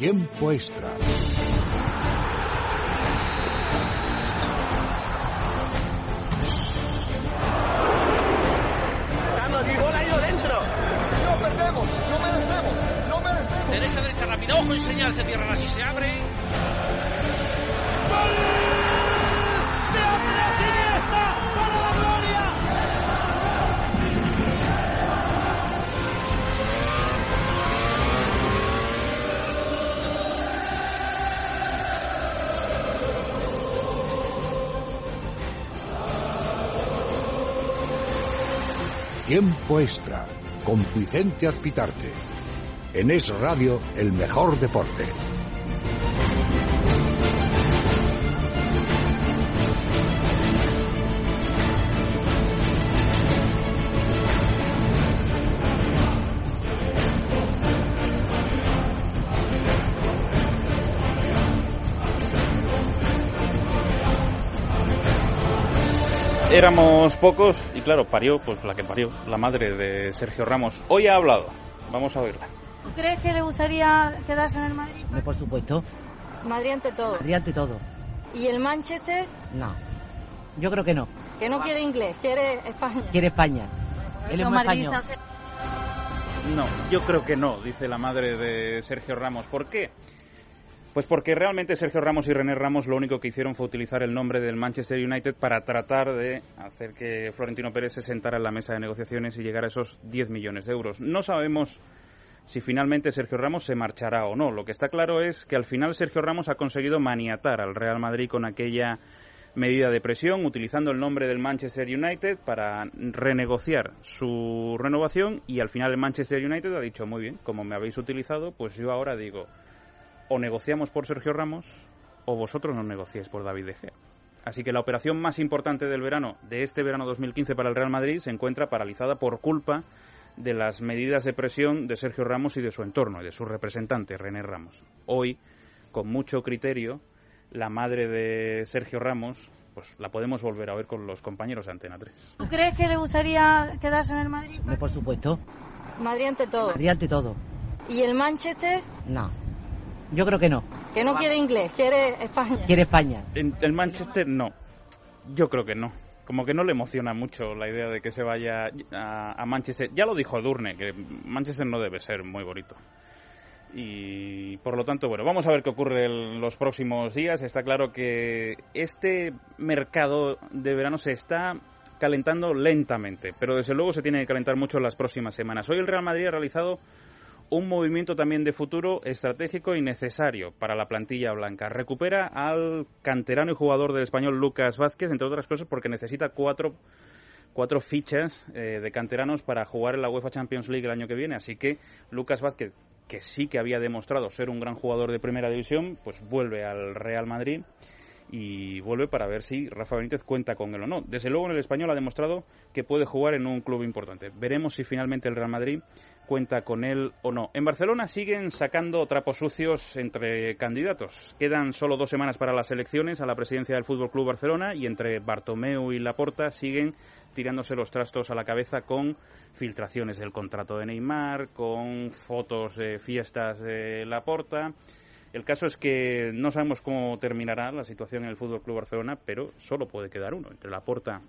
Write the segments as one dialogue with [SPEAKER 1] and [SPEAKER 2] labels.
[SPEAKER 1] Tiempo extra.
[SPEAKER 2] Vamos, mi gol ha ido dentro.
[SPEAKER 3] No perdemos, no merecemos, no merecemos.
[SPEAKER 4] Derecha, derecha, rápido. Ojo y señal, se cierra así, se abre.
[SPEAKER 5] ¡Gol! ¡De Andrés Iniesta para
[SPEAKER 1] Tiempo extra con Vicente Azpitarte. En Es Radio, el mejor deporte.
[SPEAKER 6] Pocos y claro, parió, pues la que parió, la madre de Sergio Ramos. Hoy ha hablado, vamos a oírla.
[SPEAKER 7] ¿Tú crees que le gustaría quedarse en el Madrid?
[SPEAKER 8] Hombre, por supuesto.
[SPEAKER 7] Madrid ante todo.
[SPEAKER 8] Madrid ante todo.
[SPEAKER 7] ¿Y el Manchester?
[SPEAKER 8] No. Yo creo que no.
[SPEAKER 7] Que no quiere inglés, quiere España.
[SPEAKER 8] Quiere España. Él es español.
[SPEAKER 6] No, yo creo que no, dice la madre de Sergio Ramos. ¿Por qué? Pues porque realmente Sergio Ramos y René Ramos lo único que hicieron fue utilizar el nombre del Manchester United para tratar de hacer que Florentino Pérez se sentara en la mesa de negociaciones y llegara a esos 10 millones de euros. No sabemos si finalmente Sergio Ramos se marchará o no. Lo que está claro es que al final Sergio Ramos ha conseguido maniatar al Real Madrid con aquella medida de presión, utilizando el nombre del Manchester United para renegociar su renovación y al final el Manchester United ha dicho, muy bien, como me habéis utilizado, pues yo ahora digo, o negociamos por Sergio Ramos o vosotros no negociáis por David De Gea. Así que la operación más importante del verano, de este verano 2015 para el Real Madrid, se encuentra paralizada por culpa de las medidas de presión de Sergio Ramos y de su entorno, y de su representante, René Ramos. Hoy, con mucho criterio, la madre de Sergio Ramos, pues la podemos volver a ver con los compañeros de Antena 3.
[SPEAKER 7] ¿Tú crees que le gustaría quedarse en el Madrid?
[SPEAKER 8] Por supuesto.
[SPEAKER 7] Madrid ante todo.
[SPEAKER 8] Madrid ante todo.
[SPEAKER 7] ¿Y el Manchester?
[SPEAKER 8] No. Yo creo que no.
[SPEAKER 7] Que no quiere inglés, quiere España.
[SPEAKER 8] Quiere España.
[SPEAKER 6] En el Manchester no. Yo creo que no. Como que no le emociona mucho la idea de que se vaya a, a Manchester. Ya lo dijo Durne, que Manchester no debe ser muy bonito. Y por lo tanto, bueno, vamos a ver qué ocurre en los próximos días. Está claro que este mercado de verano se está calentando lentamente, pero desde luego se tiene que calentar mucho en las próximas semanas. Hoy el Real Madrid ha realizado un movimiento también de futuro estratégico y necesario para la plantilla blanca. Recupera al canterano y jugador del español Lucas Vázquez, entre otras cosas porque necesita cuatro, cuatro fichas eh, de canteranos para jugar en la UEFA Champions League el año que viene. Así que Lucas Vázquez, que sí que había demostrado ser un gran jugador de primera división, pues vuelve al Real Madrid y vuelve para ver si Rafa Benítez cuenta con él o no. Desde luego en el español ha demostrado que puede jugar en un club importante. Veremos si finalmente el Real Madrid cuenta con él o no. En Barcelona siguen sacando trapos sucios entre candidatos. Quedan solo dos semanas para las elecciones a la presidencia del Fútbol Club Barcelona y entre Bartomeu y Laporta siguen tirándose los trastos a la cabeza con filtraciones del contrato de Neymar, con fotos de fiestas de Laporta. El caso es que no sabemos cómo terminará la situación en el Fútbol Club Barcelona, pero solo puede quedar uno entre Laporta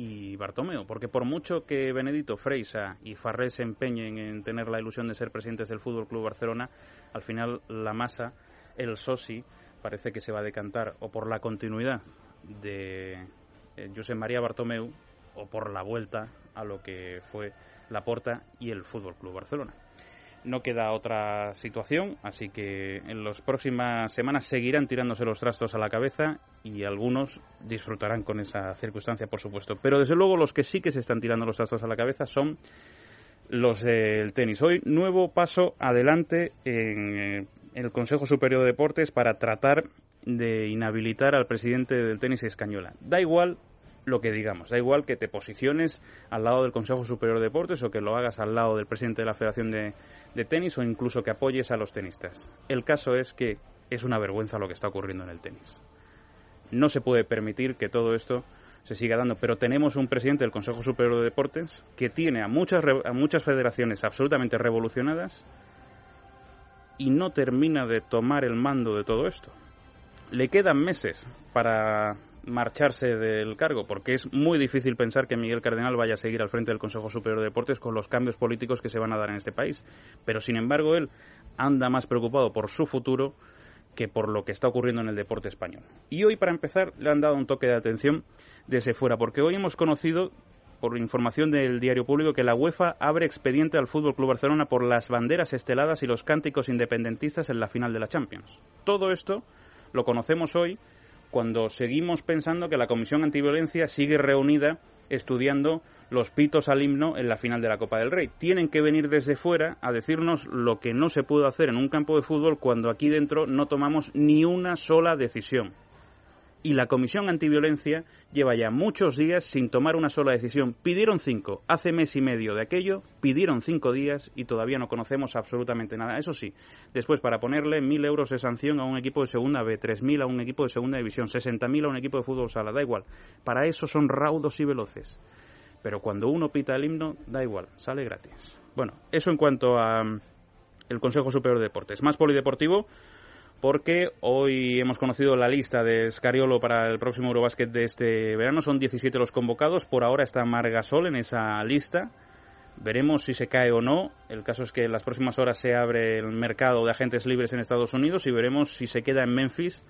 [SPEAKER 6] y Bartomeu, porque por mucho que Benedito Freisa y Farré se empeñen en tener la ilusión de ser presidentes del Fútbol Club Barcelona, al final la masa, el soci, parece que se va a decantar o por la continuidad de eh, José María Bartomeu o por la vuelta a lo que fue Laporta y el Fútbol Club Barcelona. No queda otra situación, así que en las próximas semanas seguirán tirándose los trastos a la cabeza y algunos disfrutarán con esa circunstancia, por supuesto. Pero desde luego los que sí que se están tirando los trastos a la cabeza son los del tenis. Hoy nuevo paso adelante en eh, el Consejo Superior de Deportes para tratar de inhabilitar al presidente del tenis escañola. Da igual lo que digamos. Da igual que te posiciones al lado del Consejo Superior de Deportes o que lo hagas al lado del presidente de la Federación de, de, Tenis o incluso que apoyes a los tenistas. El caso es que es una vergüenza lo que está ocurriendo en el tenis. No se puede permitir que todo esto se siga dando, pero tenemos un presidente del Consejo Superior de Deportes que tiene a muchas, a muchas federaciones absolutamente revolucionadas y no termina de tomar el mando de todo esto. Le quedan meses para marcharse del cargo, porque es muy difícil pensar que Miguel Cardenal vaya a seguir al frente del Consejo Superior de Deportes con los cambios políticos que se van a dar en este país. Pero, sin embargo, él anda más preocupado por su futuro que por lo que está ocurriendo en el deporte español. Y hoy, para empezar, le han dado un toque de atención desde fuera, porque hoy hemos conocido por información del diario público que la UEFA abre expediente al Fútbol Club Barcelona por las banderas esteladas y los cánticos independentistas en la final de la Champions. Todo esto lo conocemos hoy cuando seguimos pensando que la Comisión Antiviolencia sigue reunida estudiando los pitos al himno en la final de la Copa del Rey. Tienen que venir desde fuera a decirnos lo que no se puede hacer en un campo de fútbol cuando aquí dentro no tomamos ni una sola decisión y la Comisión Antiviolencia lleva ya muchos días sin tomar una sola decisión. Pidieron cinco, hace mes y medio de aquello, pidieron cinco días y todavía no conocemos absolutamente nada. Eso sí, después para ponerle mil euros de sanción a un equipo de segunda B, tres mil a un equipo de segunda división, sesenta mil a un equipo de fútbol sala, da igual. Para eso son raudos y veloces. Pero cuando uno pita el himno, da igual, sale gratis. Bueno, eso en cuanto a mm, el Consejo Superior de Deportes. Más polideportivo porque hoy hemos conocido la lista de Scariolo para el próximo Eurobásquet de este verano. Son 17 los convocados. Por ahora está Margasol en esa lista. Veremos si se cae o no. El caso es que en las próximas horas se abre el mercado de agentes libres en Estados Unidos y veremos si se queda en Memphis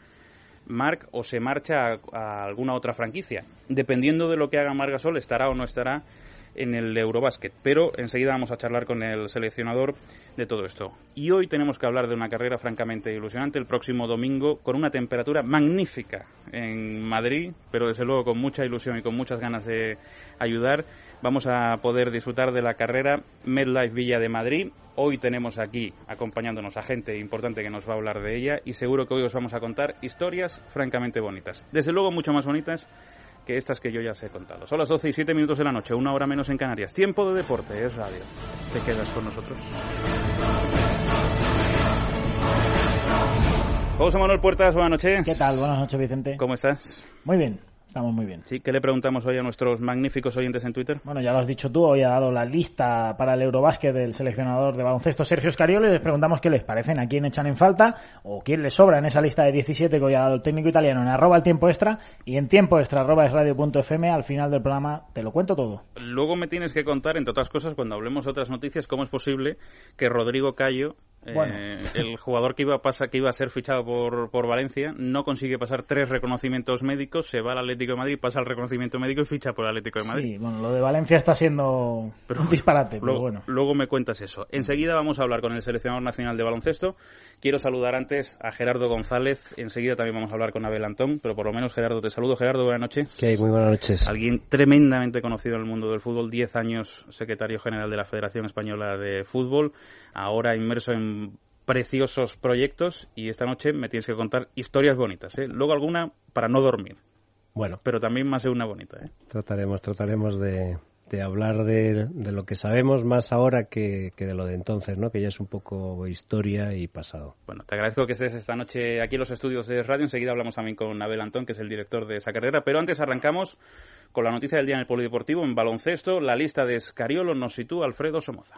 [SPEAKER 6] Mark o se marcha a, a alguna otra franquicia. Dependiendo de lo que haga Margasol, estará o no estará en el Eurobásquet. Pero enseguida vamos a charlar con el seleccionador de todo esto. Y hoy tenemos que hablar de una carrera francamente ilusionante el próximo domingo con una temperatura magnífica en Madrid, pero desde luego con mucha ilusión y con muchas ganas de ayudar. Vamos a poder disfrutar de la carrera MedLife Villa de Madrid. Hoy tenemos aquí acompañándonos a gente importante que nos va a hablar de ella y seguro que hoy os vamos a contar historias francamente bonitas. Desde luego mucho más bonitas que estas que yo ya os he contado. Son las 12 y 7 minutos de la noche, una hora menos en Canarias. Tiempo de deporte, es radio. ¿Te quedas con nosotros? José Manuel Puertas, buenas noches.
[SPEAKER 9] ¿Qué tal? Buenas noches, Vicente.
[SPEAKER 6] ¿Cómo estás?
[SPEAKER 9] Muy bien, estamos muy bien.
[SPEAKER 6] Sí, ¿qué le preguntamos hoy a nuestros magníficos oyentes en Twitter?
[SPEAKER 9] Bueno, ya lo has dicho tú, hoy ha dado la lista para el Eurobásquet del seleccionador de baloncesto Sergio Scariolo y les preguntamos qué les parecen, a quién echan en falta o quién les sobra en esa lista de 17 que hoy ha dado el técnico italiano en arroba el tiempo extra y en tiempo extra arroba es radio.fm al final del programa te lo cuento todo.
[SPEAKER 6] Luego me tienes que contar, entre otras cosas, cuando hablemos de otras noticias, cómo es posible que Rodrigo Cayo
[SPEAKER 9] Bueno.
[SPEAKER 6] Eh, el jugador que iba, a pasar, que iba a ser fichado por, por Valencia no consigue pasar tres reconocimientos médicos, se va al Atlético de Madrid, pasa el reconocimiento médico y ficha por el Atlético de Madrid.
[SPEAKER 9] Sí, bueno, lo de Valencia está siendo
[SPEAKER 6] Pero
[SPEAKER 9] un disparate, pero
[SPEAKER 6] luego,
[SPEAKER 9] bueno.
[SPEAKER 6] luego me cuentas eso. Enseguida vamos a hablar con el seleccionador nacional de baloncesto. Quiero saludar antes a Gerardo González. Enseguida también vamos a hablar con Abel Antón, pero por lo menos Gerardo te saludo. Gerardo, buenas noches.
[SPEAKER 10] ¿Qué hay? Muy buenas noches.
[SPEAKER 6] Alguien tremendamente conocido en el mundo del fútbol, 10 años secretario general de la Federación Española de Fútbol, ahora inmerso en preciosos proyectos y esta noche me tienes que contar historias bonitas, ¿eh? Luego alguna para no dormir,
[SPEAKER 10] Bueno,
[SPEAKER 6] pero también más de una bonita, ¿eh?
[SPEAKER 10] trataremos, trataremos de, de hablar de, de lo que sabemos más ahora que, que de lo de entonces, ¿no? Que ya es un poco historia y pasado.
[SPEAKER 6] Bueno, te agradezco que estés esta noche aquí en los estudios de radio. Enseguida hablamos también con Abel Antón, que es el director de esa carrera. Pero antes arrancamos con la noticia del día en el Polideportivo. En baloncesto, la lista de Escariolo nos sitúa Alfredo Somoza.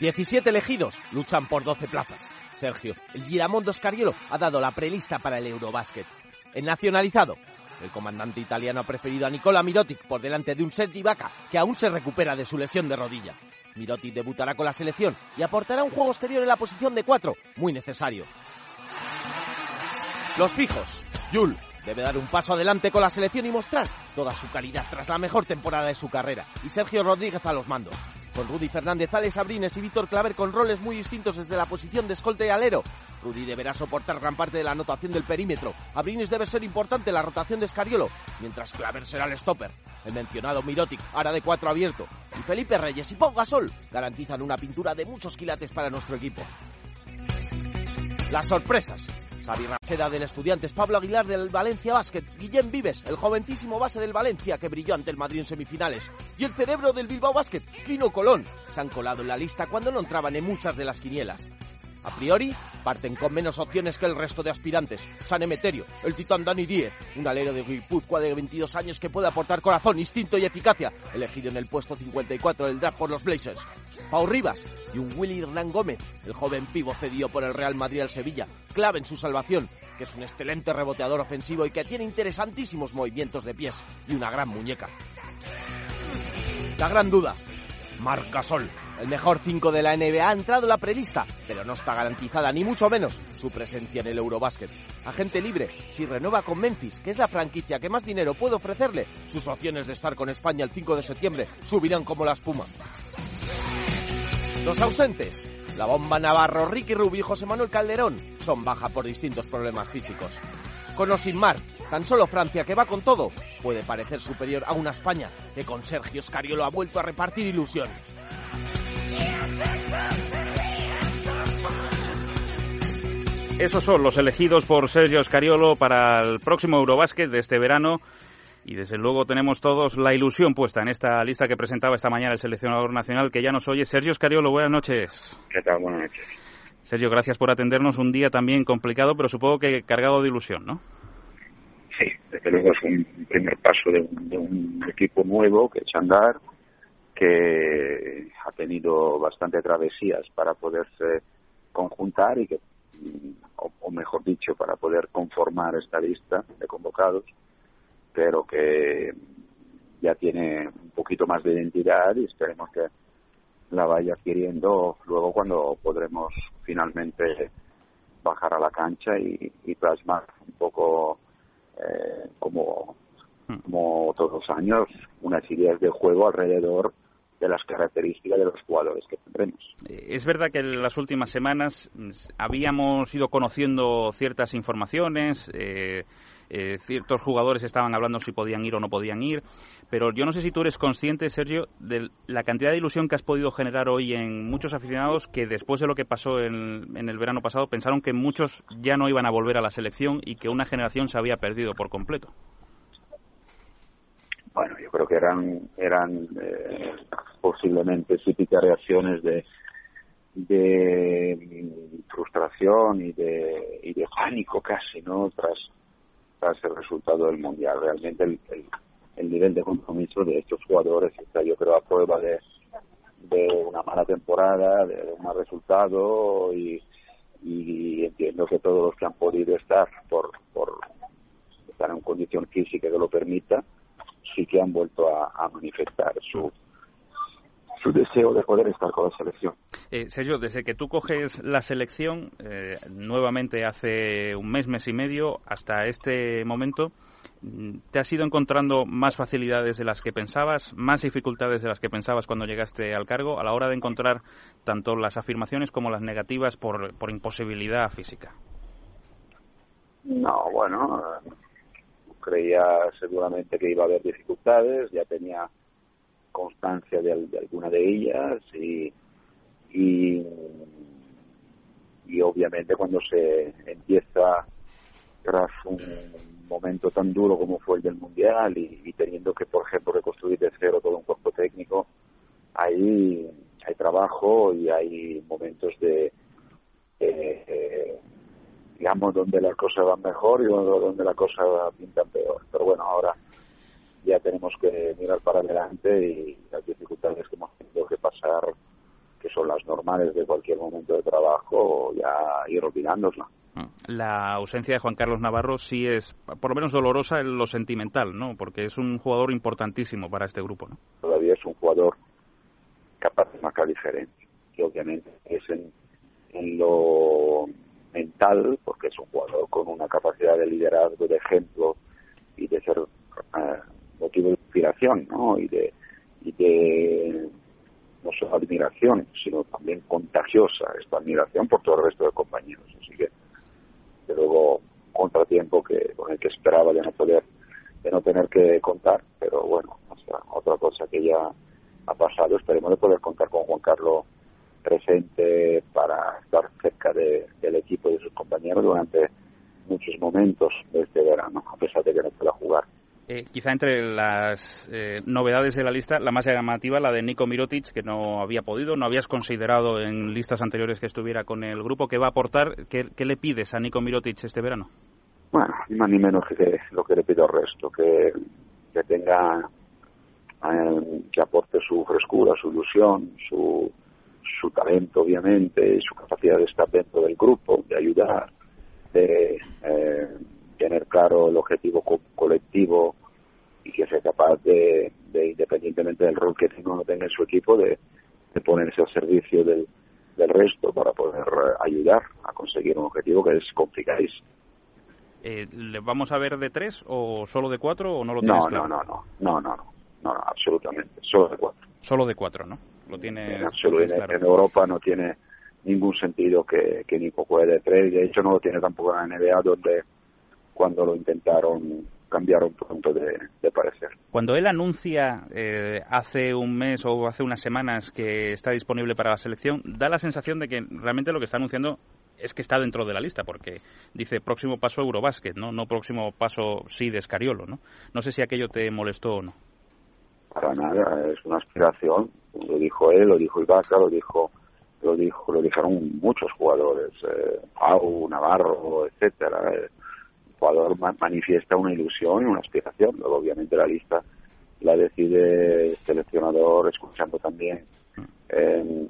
[SPEAKER 2] 17 elegidos luchan por 12 plazas. Sergio, el Giramondo Scariolo ha dado la prelista para el Eurobásquet. El nacionalizado. El comandante italiano ha preferido a Nicola Mirotic por delante de un Sergi Vaca que aún se recupera de su lesión de rodilla. Mirotic debutará con la selección y aportará un juego exterior en la posición de 4, muy necesario. Los fijos. Yul debe dar un paso adelante con la selección y mostrar toda su calidad tras la mejor temporada de su carrera. Y Sergio Rodríguez a los mandos. Con Rudy Fernández, Alex Abrines y Víctor Claver con roles muy distintos desde la posición de escolta y alero. Rudy deberá soportar gran parte de la anotación del perímetro. Abrines debe ser importante la rotación de Escariolo, mientras Claver será el stopper. El mencionado Mirotic hará de cuatro abierto. Y Felipe Reyes y Pau Gasol garantizan una pintura de muchos quilates para nuestro equipo. Las sorpresas. Xavi Raseda del Estudiantes, Pablo Aguilar del Valencia Basket, Guillem Vives, el jovencísimo base del Valencia que brilló ante el Madrid en semifinales, y el cerebro del Bilbao Basket, Kino Colón, se han colado en la lista cuando no entraban en muchas de las quinielas. A priori, Parten con menos opciones que el resto de aspirantes. San Emeterio, el titán Dani Diez, un alero de Guipúzcoa de 22 años que puede aportar corazón, instinto y eficacia, elegido en el puesto 54 del draft por los Blazers. Pau Rivas y un Willy Hernán Gómez, el joven pivo cedido por el Real Madrid al Sevilla, clave en su salvación, que es un excelente reboteador ofensivo y que tiene interesantísimos movimientos de pies y una gran muñeca. La gran duda, Marca Sol. El mejor 5 de la NBA ha entrado en la prevista, pero no está garantizada ni mucho menos su presencia en el Eurobásquet. Agente libre, si renueva con Memphis, que es la franquicia que más dinero puede ofrecerle, sus opciones de estar con España el 5 de septiembre subirán como la espuma. Los ausentes, la bomba Navarro, Ricky Rubio y José Manuel Calderón son baja por distintos problemas físicos. Con o sin mar, tan solo Francia, que va con todo, puede parecer superior a una España que con Sergio Scariolo ha vuelto a repartir ilusión.
[SPEAKER 6] Esos son los elegidos por Sergio Scariolo para el próximo Eurobásquet de este verano. Y desde luego tenemos todos la ilusión puesta en esta lista que presentaba esta mañana el seleccionador nacional que ya nos oye. Sergio Scariolo, buenas noches.
[SPEAKER 11] ¿Qué tal? Buenas noches.
[SPEAKER 6] Sergio, gracias por atendernos un día también complicado, pero supongo que cargado de ilusión, ¿no?
[SPEAKER 11] Sí, desde luego es un primer paso de un, equipo nuevo que a andar, que ha tenido bastante travesías para poderse conjuntar y que, o mejor dicho, para poder conformar esta lista de convocados, pero que ya tiene un poquito más de identidad y esperemos que la vaya adquiriendo luego cuando podremos finalmente bajar a la cancha y, y plasmar un poco eh, como, como todos los años unas ideas de juego alrededor de las características de los jugadores que tendremos.
[SPEAKER 6] Es verdad que en las últimas semanas habíamos ido conociendo ciertas informaciones, eh, eh, ciertos jugadores estaban hablando si podían ir o no podían ir, pero yo no sé si tú eres consciente, Sergio, de la cantidad de ilusión que has podido generar hoy en muchos aficionados que después de lo que pasó en, el verano pasado pensaron que muchos ya no iban a volver a la selección y que una generación se había perdido por completo.
[SPEAKER 11] Bueno, yo creo que eran eran eh, posiblemente típicas reacciones de de frustración y de y de pánico casi, ¿no? Tras tras el resultado del mundial. Realmente el, el, el nivel de compromiso de estos jugadores está, yo creo, a prueba de de una mala temporada, de un mal resultado y, y entiendo que todos los que han podido estar por por estar en condición física que lo permita sí que han vuelto a, a manifestar su su deseo de poder estar con la selección.
[SPEAKER 6] Eh, Sergio, desde que tú coges la selección, eh, nuevamente hace un mes, mes y medio, hasta este momento, ¿te has ido encontrando más facilidades de las que pensabas, más dificultades de las que pensabas cuando llegaste al cargo a la hora de encontrar tanto las afirmaciones como las negativas por, imposibilidad física?
[SPEAKER 11] No, bueno, creía seguramente que iba a haber dificultades, ya tenía constancia de, de alguna de ellas y, y, y obviamente cuando se empieza tras un momento tan duro como fue el del mundial y, teniendo que por ejemplo reconstruir de cero todo un cuerpo técnico ahí hay trabajo y hay momentos de eh, digamos donde las cosas van mejor y donde la cosa pinta peor. Pero bueno ahora ya tenemos que mirar para adelante y las dificultades que hemos tenido que pasar, que son las normales de cualquier momento de trabajo, ya ir olvidándolas.
[SPEAKER 6] La ausencia de Juan Carlos Navarro sí es, por lo menos dolorosa en lo sentimental, ¿no? Porque es un jugador importantísimo para este grupo, ¿no?
[SPEAKER 11] Todavía es un jugador capaz de marcar diferencia. Y obviamente es en, en lo mental, porque es un jugador con una capacidad de liderazgo, de ejemplo y de ser uh, motivo de inspiración, ¿no? Y de, y de no solo admiración, sino también contagiosa esta admiración por todo el resto de compañeros. Así que, de luego, contratiempo que con el que esperaba de no poder, de no tener que contar, pero bueno, o sea, otra cosa que ya ha pasado, esperemos de poder contar con Juan Carlos presente para estar cerca de, del equipo y de sus compañeros durante muchos momentos de este verano, a pesar de que no pueda jugar.
[SPEAKER 6] Eh, quizá entre las eh, novedades de la lista, la más llamativa, la de Nico Mirotic, que no había podido, no habías considerado en listas anteriores que estuviera con el grupo. ¿Qué va a aportar? ¿Qué, le pides a Nico Mirotic este verano?
[SPEAKER 11] Bueno, ni más ni menos que lo que le pido al resto, que, que tenga, eh, que aporte su frescura, su ilusión, su, su talento, obviamente, y su capacidad de estar dentro del grupo, de ayudar, de eh, tener claro el objetivo co colectivo y que sea capaz de, de, independientemente del rol que tenga o no tenga en su equipo, de, de ponerse al servicio del, del resto para poder eh, ayudar a conseguir un objetivo que es complicadísimo.
[SPEAKER 6] Eh, ¿Le vamos a ver de tres o solo de cuatro o no lo tienes
[SPEAKER 11] no,
[SPEAKER 6] claro?
[SPEAKER 11] no, no, no, no, no, no, no, absolutamente, solo de cuatro.
[SPEAKER 6] Solo de cuatro, ¿no? Lo tiene
[SPEAKER 11] En, absoluto, en,
[SPEAKER 6] claro.
[SPEAKER 11] en Europa no tiene ningún sentido que, que Nico juegue de tres, de hecho no lo tiene tampoco en la NBA donde cuando lo intentaron cambiaron pronto de, de parecer.
[SPEAKER 6] Cuando él anuncia eh, hace un mes o hace unas semanas que está disponible para la selección, da la sensación de que realmente lo que está anunciando es que está dentro de la lista, porque dice próximo paso Eurobásquet, ¿no? No próximo paso sí de Escariolo, ¿no? No sé si aquello te molestó o no.
[SPEAKER 11] Para nada, es una aspiración, lo dijo él, lo dijo Ibaka, lo dijo lo dijo lo dijeron muchos jugadores, eh, Pau, Navarro, etcétera. Eh, jugador ma manifiesta una ilusión y una aspiración, luego obviamente la lista la decide el seleccionador escuchando también en,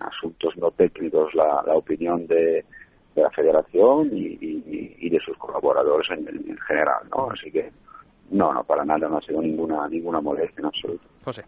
[SPEAKER 11] asuntos no técnicos la, la opinión de, la federación y, de sus colaboradores en, en, general, ¿no? Así que no, no, para nada no ha sido ninguna ninguna molestia en absoluto.
[SPEAKER 6] José.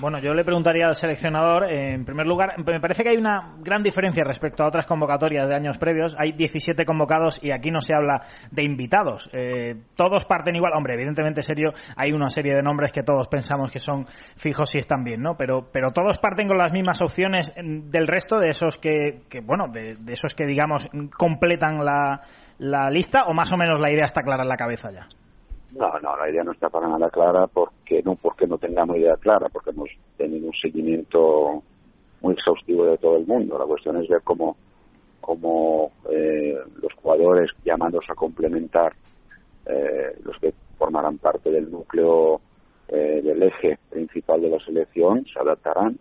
[SPEAKER 9] Bueno, yo le preguntaría al seleccionador, eh, en primer lugar, me parece que hay una gran diferencia respecto a otras convocatorias de años previos. Hay 17 convocados y aquí no se habla de invitados. Eh, todos parten igual. Hombre, evidentemente, serio, hay una serie de nombres que todos pensamos que son fijos y están bien, ¿no? Pero, pero todos parten con las mismas opciones del resto de esos que, que bueno, de, de, esos que, digamos, completan la, la lista o más o menos la idea está clara en la cabeza ya.
[SPEAKER 11] No, no, la idea no está para nada clara porque no porque no tengamos idea clara, porque hemos tenido un seguimiento muy exhaustivo de todo el mundo. La cuestión es ver cómo, cómo eh, los jugadores llamados a complementar eh, los que formarán parte del núcleo eh, del eje principal de la selección se adaptarán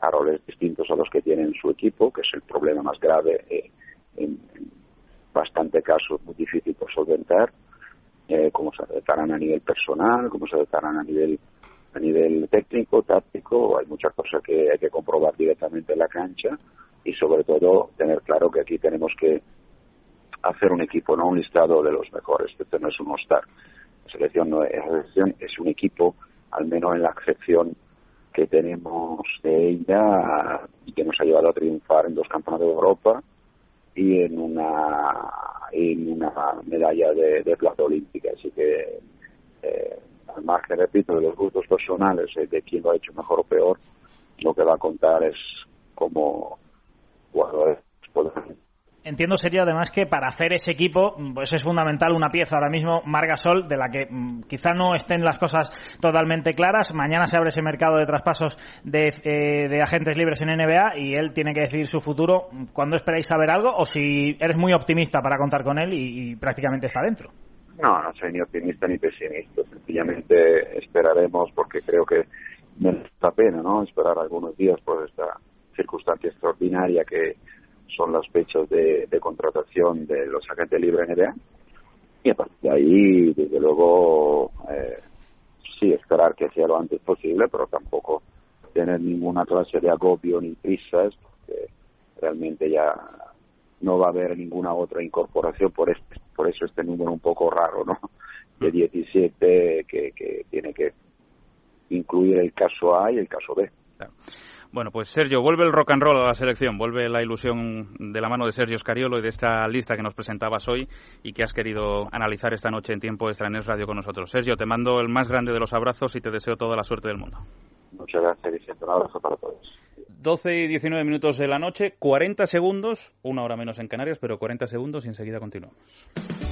[SPEAKER 11] a roles distintos a los que tienen su equipo, que es el problema más grave eh, en, en bastante casos muy difícil por solventar eh, cómo se adaptarán a nivel personal, cómo se adaptarán a nivel a nivel técnico, táctico, hay muchas cosas que hay que comprobar directamente en la cancha y sobre todo tener claro que aquí tenemos que hacer un equipo, no un listado de los mejores, este no es un all-star. La selección no es, la selección es un equipo, al menos en la excepción que tenemos de ella y que nos ha llevado a triunfar en dos campeonatos de Europa y en una en una medalla de, de plata olímpica. Así que eh, al margen repito de los gustos personales eh, de quién lo ha hecho mejor o peor lo que va a contar es cómo jugadores podrán
[SPEAKER 9] Entiendo sería además que para hacer ese equipo pues es fundamental una pieza ahora mismo, Margasol, de la que mmm, quizá no estén las cosas totalmente claras. Mañana se abre ese mercado de traspasos de, eh, de agentes libres en NBA y él tiene que decidir su futuro. ¿Cuándo esperáis saber algo o si eres muy optimista para contar con él y, y prácticamente está dentro?
[SPEAKER 11] No, no soy ni optimista ni pesimista. Sencillamente esperaremos porque creo que merece la pena, ¿no? Esperar algunos días por esta circunstancia extraordinaria que son las fechas de, de contratación de los agentes libres NBA. Y a partir de ahí, desde luego, eh, sí, esperar que sea lo antes posible, pero tampoco tener ninguna clase de agobio ni prisas, porque realmente ya no va a haber ninguna otra incorporación por este, por eso este número un poco raro, ¿no? De 17 que, que tiene que incluir el caso A y el caso B.
[SPEAKER 6] Claro. Bueno, pues Sergio, vuelve el rock and roll a la selección, vuelve la ilusión de la mano de Sergio Scariolo y de esta lista que nos presentabas hoy y que has querido analizar esta noche en tiempo extra en Radio con nosotros. Sergio, te mando el más grande de los abrazos y te deseo toda la suerte del mundo.
[SPEAKER 11] Muchas gracias, Vicente. Un abrazo para todos.
[SPEAKER 6] 12 y 19 minutos de la noche, 40 segundos, una hora menos en Canarias, pero 40 segundos y enseguida continuamos.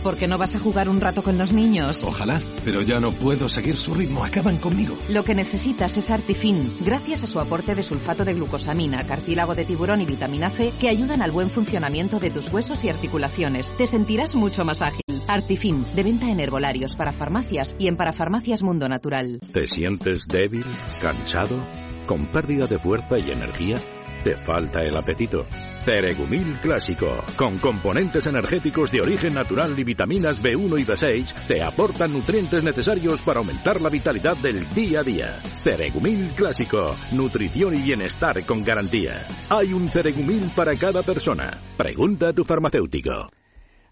[SPEAKER 12] ¿Por qué no vas a jugar un rato con los niños?
[SPEAKER 13] Ojalá, pero ya no puedo seguir su ritmo, acaban conmigo.
[SPEAKER 12] Lo que necesitas es Artifin, gracias a su aporte de sulfato de glucosamina, cartílago de tiburón y vitamina C que ayudan al buen funcionamiento de tus huesos y articulaciones. Te sentirás mucho más ágil. Artifin, de venta en herbolarios para farmacias y en parafarmacias Mundo Natural.
[SPEAKER 14] ¿Te sientes débil, cansado, con pérdida de fuerza y energía? ¿Te falta el apetito? Ceregumil Clásico, con componentes energéticos de origen natural y vitaminas B1 y B6, te aportan nutrientes necesarios para aumentar la vitalidad del día a día. Ceregumil Clásico, nutrición y bienestar con garantía. Hay un Ceregumil para cada persona. Pregunta a tu farmacéutico.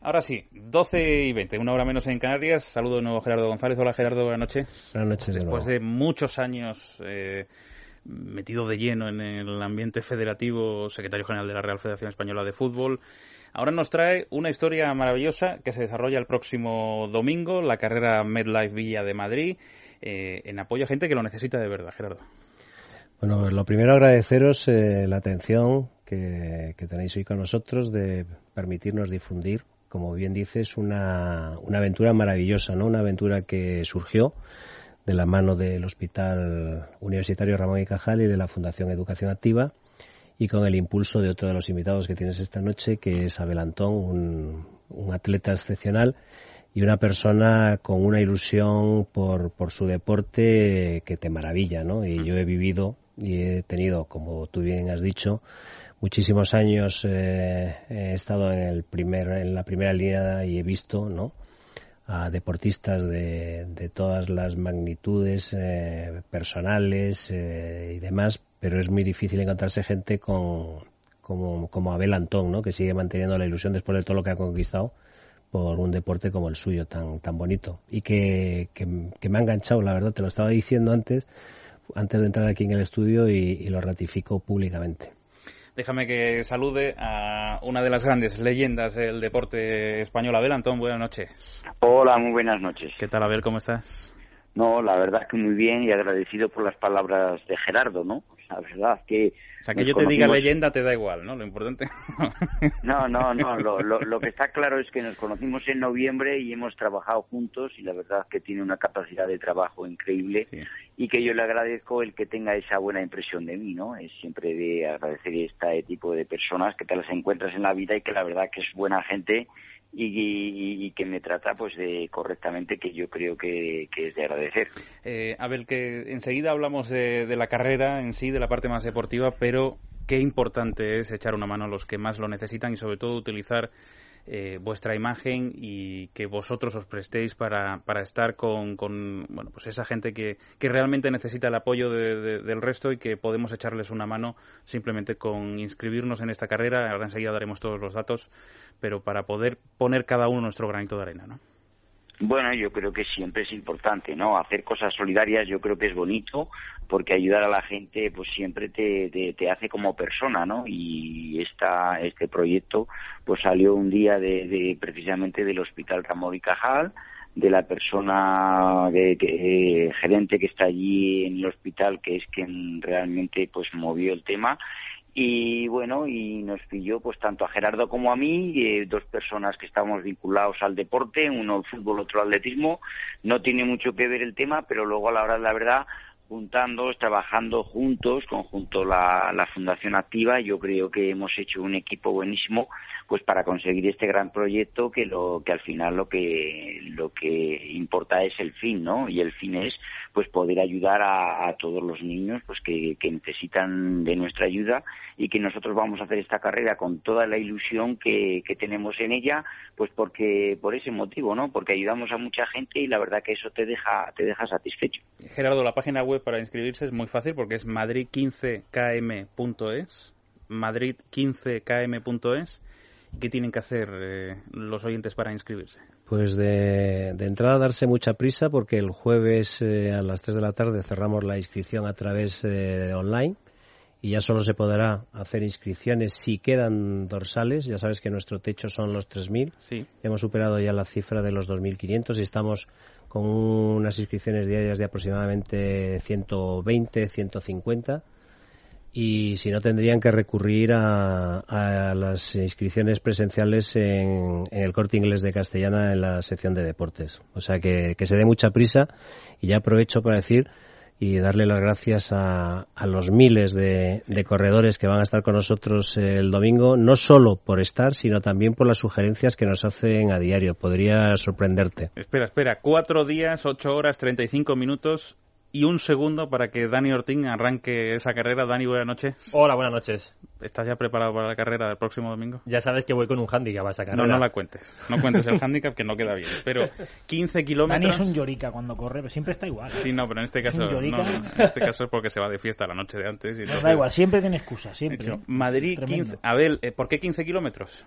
[SPEAKER 6] Ahora sí, 12 y 20, una hora menos en Canarias. Saludo de nuevo Gerardo González. Hola Gerardo, buenas noches.
[SPEAKER 10] Buenas noches. De
[SPEAKER 6] Después de muchos años eh, metido de lleno en el ambiente federativo, secretario general de la Real Federación Española de Fútbol, ahora nos trae una historia maravillosa que se desarrolla el próximo domingo, la carrera MedLife Villa de Madrid, eh, en apoyo a gente que lo necesita de verdad, Gerardo.
[SPEAKER 10] Bueno, pues lo primero agradeceros eh, la atención que, que tenéis hoy con nosotros de permitirnos difundir como bien dices, una, una aventura maravillosa, ¿no? Una aventura que surgió de la mano del Hospital Universitario Ramón y Cajal y de la Fundación Educación Activa y con el impulso de otro de los invitados que tienes esta noche, que es Abel Antón, un, un atleta excepcional y una persona con una ilusión por, por su deporte que te maravilla, ¿no? Y yo he vivido y he tenido, como tú bien has dicho, muchísimos años eh, he estado en el primer en la primera línea y he visto no a deportistas de, de todas las magnitudes eh, personales eh, y demás pero es muy difícil encontrarse gente con como, como Abel Antón no que sigue manteniendo la ilusión después de todo lo que ha conquistado por un deporte como el suyo tan tan bonito. Y que, que, me ha enganchado la verdad te lo estaba diciendo antes antes de entrar aquí en el estudio y, y lo ratifico públicamente
[SPEAKER 6] Déjame que salude a una de las grandes leyendas del deporte español, Abel Antón. Buenas noches.
[SPEAKER 15] Hola, muy buenas noches.
[SPEAKER 6] ¿Qué tal, Abel? ¿Cómo estás?
[SPEAKER 15] No, la verdad que muy bien y agradecido por las palabras de Gerardo, ¿no? La verdad que...
[SPEAKER 6] O sea, que yo te diga leyenda te da igual, ¿no? Lo importante...
[SPEAKER 15] no, no, no. Lo, lo, lo, que está claro es que nos conocimos en noviembre y hemos trabajado juntos y la verdad es que tiene una capacidad de trabajo increíble sí. y que yo le agradezco el que tenga esa buena impresión de mí, ¿no? Es siempre de agradecer este tipo de personas que te las encuentras en la vida y que la verdad que es buena gente y, y, que me trata pues de correctamente que yo creo que, que es de agradecer.
[SPEAKER 6] Eh, Abel, que enseguida hablamos de, de, la carrera en sí, de la parte más deportiva, pero qué importante es echar una mano a los que más lo necesitan y sobre todo utilizar eh, vuestra imagen y que vosotros os prestéis para, para estar con, con, bueno, pues esa gente que, que realmente necesita el apoyo de, de, del resto y que podemos echarles una mano simplemente con inscribirnos en esta carrera. Ahora enseguida daremos todos los datos, pero para poder poner cada uno nuestro granito de arena, ¿no?
[SPEAKER 15] Bueno, yo creo que siempre es importante, ¿no? Hacer cosas solidarias yo creo que es bonito porque ayudar a la gente pues siempre te, te, te hace como persona, ¿no? Y esta, este proyecto pues salió un día de, de precisamente del Hospital Ramón y Cajal, de la persona de, que, gerente que está allí en el hospital que es quien realmente pues movió el tema y bueno y nos pilló pues tanto a Gerardo como a mí eh, dos personas que estamos vinculados al deporte uno al fútbol otro al atletismo. No tiene mucho que ver el tema pero luego a la hora de la verdad juntando trabajando juntos conjunto la, la fundación activa yo creo que hemos hecho un equipo buenísimo pues para conseguir este gran proyecto que lo que al final lo que lo que importa es el fin no y el fin es pues poder ayudar a, a todos los niños pues que, que, necesitan de nuestra ayuda y que nosotros vamos a hacer esta carrera con toda la ilusión que, que tenemos en ella pues porque por ese motivo no porque ayudamos a mucha gente y la verdad que eso te deja te deja satisfecho.
[SPEAKER 6] Gerardo la página web para inscribirse es muy fácil porque es madrid15km.es madrid15km.es ¿Qué tienen que hacer eh, los oyentes para inscribirse?
[SPEAKER 10] Pues de, de, entrada darse mucha prisa porque el jueves eh, a las 3 de la tarde cerramos la inscripción a través eh, online y ya solo se podrá hacer inscripciones si quedan dorsales. Ya sabes que nuestro techo son los 3.000.
[SPEAKER 6] Sí.
[SPEAKER 10] Hemos superado ya la cifra de los 2.500 y estamos con unas inscripciones diarias de aproximadamente 120, 150 y si no tendrían que recurrir a, a las inscripciones presenciales en, en, el corte inglés de Castellana en la sección de deportes. O sea que, que, se dé mucha prisa y ya aprovecho para decir y darle las gracias a, a los miles de, de, corredores que van a estar con nosotros el domingo, no solo por estar, sino también por las sugerencias que nos hacen a diario. Podría sorprenderte.
[SPEAKER 6] Espera, espera, cuatro días, ocho horas, treinta y cinco minutos y un segundo para que Dani Ortín arranque esa carrera. Dani, buenas noches.
[SPEAKER 16] Hola, buenas noches.
[SPEAKER 6] ¿Estás ya preparado para la carrera del próximo domingo?
[SPEAKER 16] Ya sabes que voy con un handicap a esa carrera.
[SPEAKER 6] No, no la cuentes. No cuentes el handicap que no queda bien. Pero 15 kilómetros...
[SPEAKER 9] Dani es un llorica cuando corre, pero siempre está igual.
[SPEAKER 6] Sí, no, pero en este caso... No, en este caso es porque se va de fiesta la noche de antes. Y
[SPEAKER 9] no, da igual, siempre tiene excusa, siempre. Hecho,
[SPEAKER 6] Madrid, 15... Abel, ¿por qué 15 kilómetros?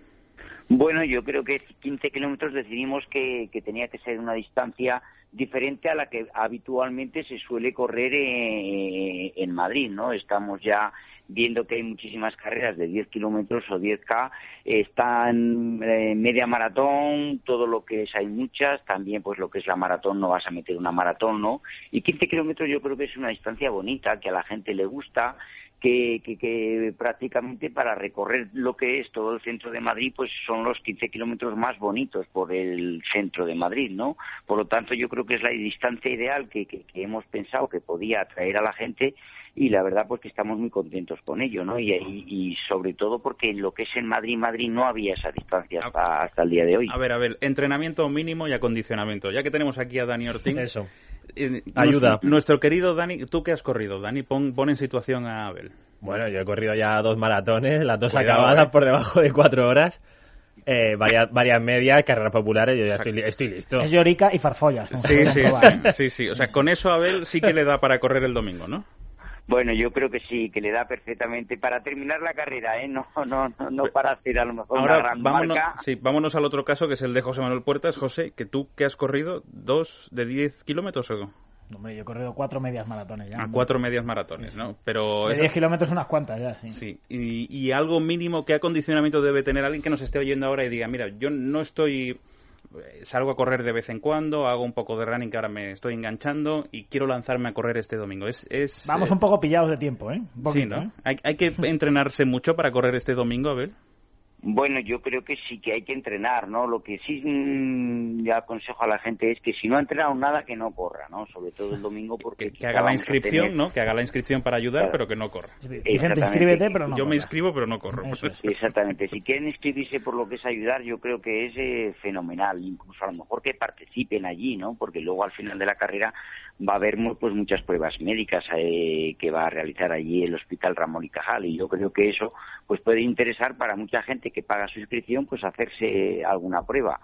[SPEAKER 15] Bueno, yo creo que 15 kilómetros decidimos que, que tenía que ser una distancia diferente a la que habitualmente se suele correr eh, en Madrid, ¿no? Estamos ya viendo que hay muchísimas carreras de 10 kilómetros o 10K, están eh, media maratón, todo lo que es hay muchas, también pues lo que es la maratón no vas a meter una maratón, ¿no? Y 15 kilómetros yo creo que es una distancia bonita, que a la gente le gusta, que, que, que, prácticamente para recorrer lo que es todo el centro de Madrid, pues son los 15 kilómetros más bonitos por el centro de Madrid, ¿no? Por lo tanto, yo creo que es la distancia ideal que, que, que hemos pensado que podía atraer a la gente y la verdad pues que estamos muy contentos con ello, ¿no? Y, y, y, sobre todo porque en lo que es en Madrid, Madrid no había esa distancia hasta, hasta el día de hoy.
[SPEAKER 6] A ver, a ver, entrenamiento mínimo y acondicionamiento. Ya que tenemos aquí a Dani Ortín.
[SPEAKER 16] Eso.
[SPEAKER 6] Eh,
[SPEAKER 16] Ayuda.
[SPEAKER 6] Nuestro, nuestro, querido Dani, ¿tú qué has corrido? Dani, pon, pon en situación a Abel.
[SPEAKER 16] Bueno, yo he corrido ya dos maratones, las dos Cuidado, acabadas eh. por debajo de cuatro horas. Eh, varias, varias medias, carreras populares, yo ya estoy, estoy, listo.
[SPEAKER 9] Es llorica y farfollas.
[SPEAKER 6] Sí, sí, sí, sí, sí. O sea, con eso Abel sí que le da para correr el domingo, ¿no?
[SPEAKER 15] Bueno, yo creo que sí, que le da perfectamente para terminar la carrera, ¿eh? No, no, no, no para hacer a lo mejor
[SPEAKER 6] Ahora,
[SPEAKER 15] una gran
[SPEAKER 6] vámonos,
[SPEAKER 15] marca.
[SPEAKER 6] Sí, vámonos al otro caso, que es el de José Manuel Puertas. José, que tú que has corrido dos de 10 kilómetros o
[SPEAKER 9] Hombre, yo he corrido cuatro medias maratones ya.
[SPEAKER 6] A cuatro medias maratones, ¿no? Pero
[SPEAKER 9] de 10 kilómetros unas cuantas ya, sí.
[SPEAKER 6] Sí, y, y, algo mínimo, ¿qué acondicionamiento debe tener alguien que nos esté oyendo ahora y diga, mira, yo no estoy... Salgo a correr de vez en cuando, hago un poco de running que ahora me estoy enganchando y quiero lanzarme a correr este domingo. Es, es
[SPEAKER 9] Vamos
[SPEAKER 6] eh...
[SPEAKER 9] un poco pillados de tiempo, ¿eh? Un
[SPEAKER 6] sí, ¿no?
[SPEAKER 9] ¿eh?
[SPEAKER 6] Hay, hay que entrenarse mucho para correr este domingo, a ver.
[SPEAKER 15] Bueno, yo creo que sí que hay que entrenar, ¿no? Lo que sí mmm, le aconsejo a la gente es que si no ha entrenado nada, que no corra, ¿no? Sobre todo el domingo porque...
[SPEAKER 6] Que, que haga la inscripción, tener... ¿no? Que haga la inscripción para ayudar, claro. pero que no corra.
[SPEAKER 9] Inscríbete, pero no
[SPEAKER 6] Yo
[SPEAKER 9] corra.
[SPEAKER 6] me inscribo, pero no corro.
[SPEAKER 15] Eso es. Exactamente. Si quieren inscribirse por lo que es ayudar, yo creo que es eh, fenomenal. Incluso a lo mejor que participen allí, ¿no? Porque luego al final de la carrera va a haber pues muchas pruebas médicas eh, que va a realizar allí el Hospital Ramón y Cajal. Y yo creo que eso pues puede interesar para mucha gente que paga su inscripción pues hacerse alguna prueba.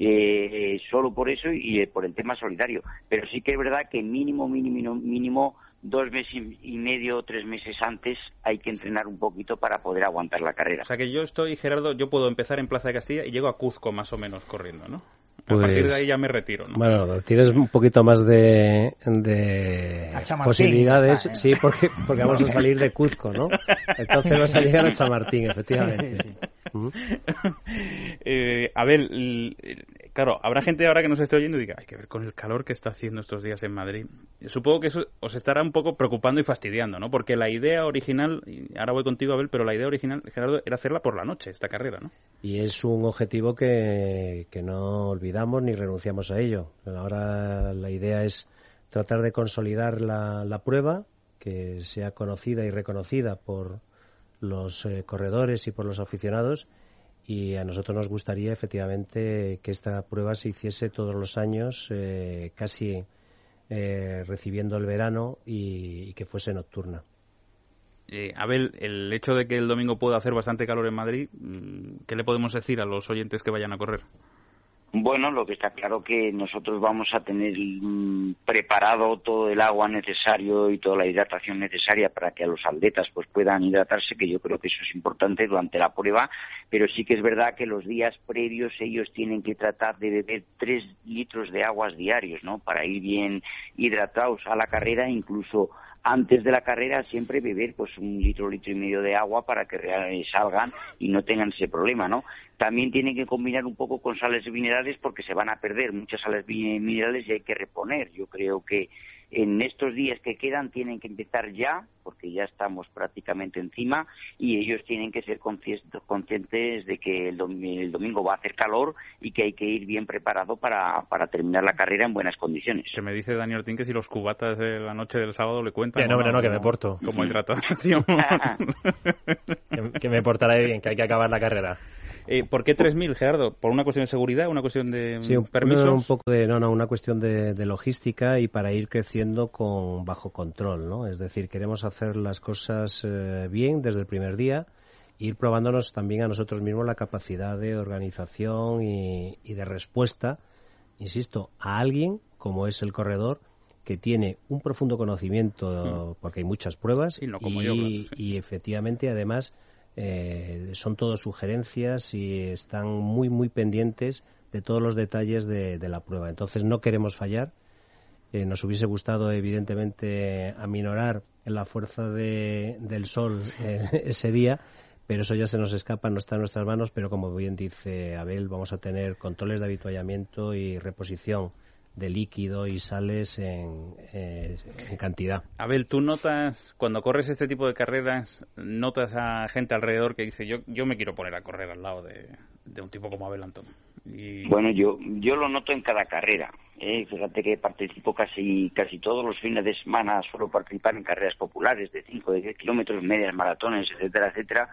[SPEAKER 15] Eh, solo por eso y eh, por el tema solidario. Pero sí que es verdad que mínimo, mínimo, mínimo dos meses y medio, tres meses antes hay que entrenar un poquito para poder aguantar la carrera.
[SPEAKER 6] O sea que yo estoy, Gerardo, yo puedo empezar en Plaza de Castilla y llego a Cuzco más o menos corriendo, ¿no?
[SPEAKER 10] Pues,
[SPEAKER 6] a partir de ahí ya me retiro, ¿no?
[SPEAKER 10] Bueno, tienes un poquito más de, de posibilidades,
[SPEAKER 9] está, ¿eh?
[SPEAKER 10] sí, porque, porque vamos a salir de Cuzco, ¿no? Entonces vas a llegar a Chamartín, efectivamente.
[SPEAKER 9] Sí, sí.
[SPEAKER 10] Uh -huh.
[SPEAKER 6] eh, a ver, claro, habrá gente ahora que nos esté oyendo y diga, hay que ver con el calor que está haciendo estos días en Madrid. Supongo que eso os estará un poco preocupando y fastidiando, ¿no? Porque la idea original, y ahora voy contigo, Abel, pero la idea original, Gerardo, era hacerla por la noche, esta carrera, ¿no?
[SPEAKER 10] Y es un objetivo que, no olvidamos ni renunciamos a ello. Ahora la idea es tratar de consolidar la, la prueba, que sea conocida y reconocida por los eh, corredores y por los aficionados y a nosotros nos gustaría efectivamente que esta prueba se hiciese todos los años eh, casi eh, recibiendo el verano y, y que fuese nocturna.
[SPEAKER 6] Eh, Abel, el hecho de que el domingo pueda hacer bastante calor en Madrid, ¿qué le podemos decir a los oyentes que vayan a correr?
[SPEAKER 15] Bueno, lo que está claro que nosotros vamos a tener mmm, preparado todo el agua necesario y toda la hidratación necesaria para que a los atletas pues puedan hidratarse, que yo creo que eso es importante durante la prueba, pero sí que es verdad que los días previos ellos tienen que tratar de beber tres litros de aguas diarios, ¿no? Para ir bien hidratados a la carrera, incluso antes de la carrera siempre beber pues un litro, litro y medio de agua para que salgan y no tengan ese problema, ¿no? También tienen que combinar un poco con sales minerales porque se van a perder muchas sales minerales y hay que reponer. Yo creo que en estos días que quedan tienen que empezar ya, porque ya estamos prácticamente encima y ellos tienen que ser conscientes de que el, domingo va a hacer calor y que hay que ir bien preparado para, para terminar la carrera en buenas condiciones.
[SPEAKER 6] Se me dice Daniel Tin que si los cubatas de la noche del sábado le cuentan.
[SPEAKER 16] Que no, no, no, que me porto.
[SPEAKER 6] Como hidratación.
[SPEAKER 16] que, que me portará bien, que hay que acabar la carrera.
[SPEAKER 6] Eh, ¿Por qué 3.000, Gerardo? ¿Por una cuestión de seguridad, una cuestión de
[SPEAKER 10] sí, un,
[SPEAKER 6] permisos?
[SPEAKER 10] un poco de, no, no, una cuestión de, de, logística y para ir creciendo con bajo control, ¿no? Es decir, queremos hacer las cosas eh, bien desde el primer día, ir probándonos también a nosotros mismos la capacidad de organización y, y de respuesta, insisto, a alguien como es el corredor que tiene un profundo conocimiento, mm. porque hay muchas pruebas,
[SPEAKER 6] y, no como
[SPEAKER 10] y,
[SPEAKER 6] yo, claro, sí.
[SPEAKER 10] y efectivamente además eh, son todas sugerencias y están muy, muy pendientes de todos los detalles de, de la prueba. Entonces no queremos fallar. Eh, nos hubiese gustado, evidentemente, aminorar la fuerza de, del sol eh, ese día, pero eso ya se nos escapa, no está en nuestras manos, pero como bien dice Abel, vamos a tener controles de habituallamiento y reposición de líquido y sales en, eh, en, cantidad.
[SPEAKER 6] Abel, ¿tú notas, cuando corres este tipo de carreras, notas a gente alrededor que dice, yo, yo me quiero poner a correr al lado de, de un tipo como Abel Antón? Y...
[SPEAKER 15] Bueno, yo, yo lo noto en cada carrera. ¿eh? Fíjate que participo casi, casi todos los fines de semana, suelo participar en carreras populares de 5, de 10 kilómetros, medias maratones, etcétera, etcétera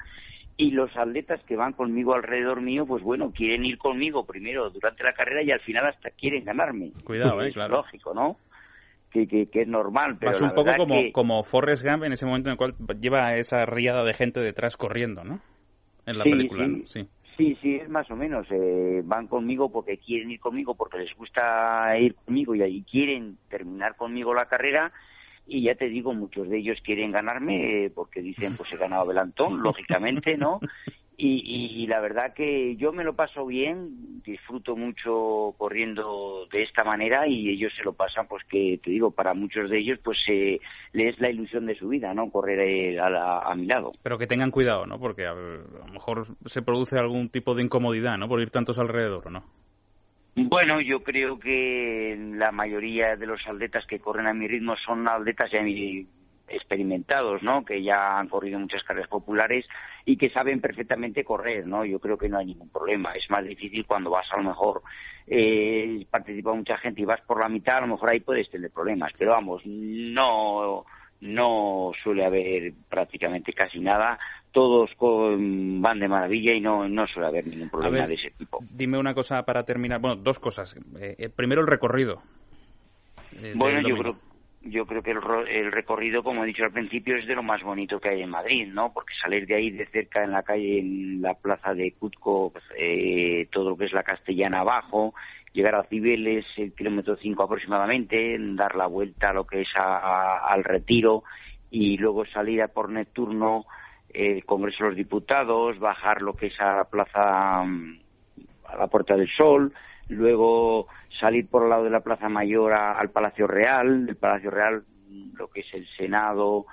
[SPEAKER 15] y los atletas que van conmigo alrededor mío, pues bueno, quieren ir conmigo primero durante la carrera y al final hasta quieren ganarme.
[SPEAKER 6] Cuidado, eh,
[SPEAKER 15] es
[SPEAKER 6] claro.
[SPEAKER 15] lógico, ¿no? Que, que, que es normal, pero
[SPEAKER 6] Vas
[SPEAKER 15] la
[SPEAKER 6] un poco como,
[SPEAKER 15] que...
[SPEAKER 6] como Forrest Gump en ese momento en el cual lleva esa riada de gente detrás corriendo, ¿no? En la
[SPEAKER 15] Sí,
[SPEAKER 6] película,
[SPEAKER 15] sí.
[SPEAKER 6] ¿no? Sí.
[SPEAKER 15] Sí, sí, es más o menos. Eh, van conmigo porque quieren ir conmigo, porque les gusta ir conmigo y ahí quieren terminar conmigo la carrera. Y ya te digo, muchos de ellos quieren ganarme eh, porque dicen, pues he ganado Belantón, lógicamente, ¿no? Y, y, y, la verdad que yo me lo paso bien, disfruto mucho corriendo de esta manera y ellos se lo pasan, pues que te digo, para muchos de ellos, pues eh, les es la ilusión de su vida, ¿no? Correr eh, a, la, a, mi lado.
[SPEAKER 6] Pero que tengan cuidado, ¿no? Porque a, a, lo mejor se produce algún tipo de incomodidad, ¿no? Por ir tantos alrededor, ¿no?
[SPEAKER 15] Bueno, yo creo que la mayoría de los atletas que corren a mi ritmo son atletas ya experimentados, ¿no? Que ya han corrido muchas carreras populares y que saben perfectamente correr, ¿no? Yo creo que no hay ningún problema. Es más difícil cuando vas a lo mejor eh, participa mucha gente y vas por la mitad, a lo mejor ahí puedes tener problemas. Pero vamos, no no suele haber prácticamente casi nada. Todos con, van de maravilla y no, no suele haber ningún problema
[SPEAKER 6] ver,
[SPEAKER 15] de ese tipo.
[SPEAKER 6] Dime una cosa para terminar. Bueno, dos cosas. Eh, primero, el recorrido.
[SPEAKER 15] Eh, bueno, yo creo yo creo que el, el, recorrido, como he dicho al principio, es de lo más bonito que hay en Madrid, ¿no? Porque salir de ahí de cerca en la calle, en la plaza de Cutco, eh, todo lo que es la Castellana abajo, llegar a Cibeles, el kilómetro 5 aproximadamente, dar la vuelta a lo que es a, al retiro y luego salir a por Nepturno, el Congreso de los Diputados, bajar lo que es a la plaza, a la Puerta del Sol, luego salir por el lado de la Plaza Mayor a, al Palacio Real, del Palacio Real lo que es el Senado,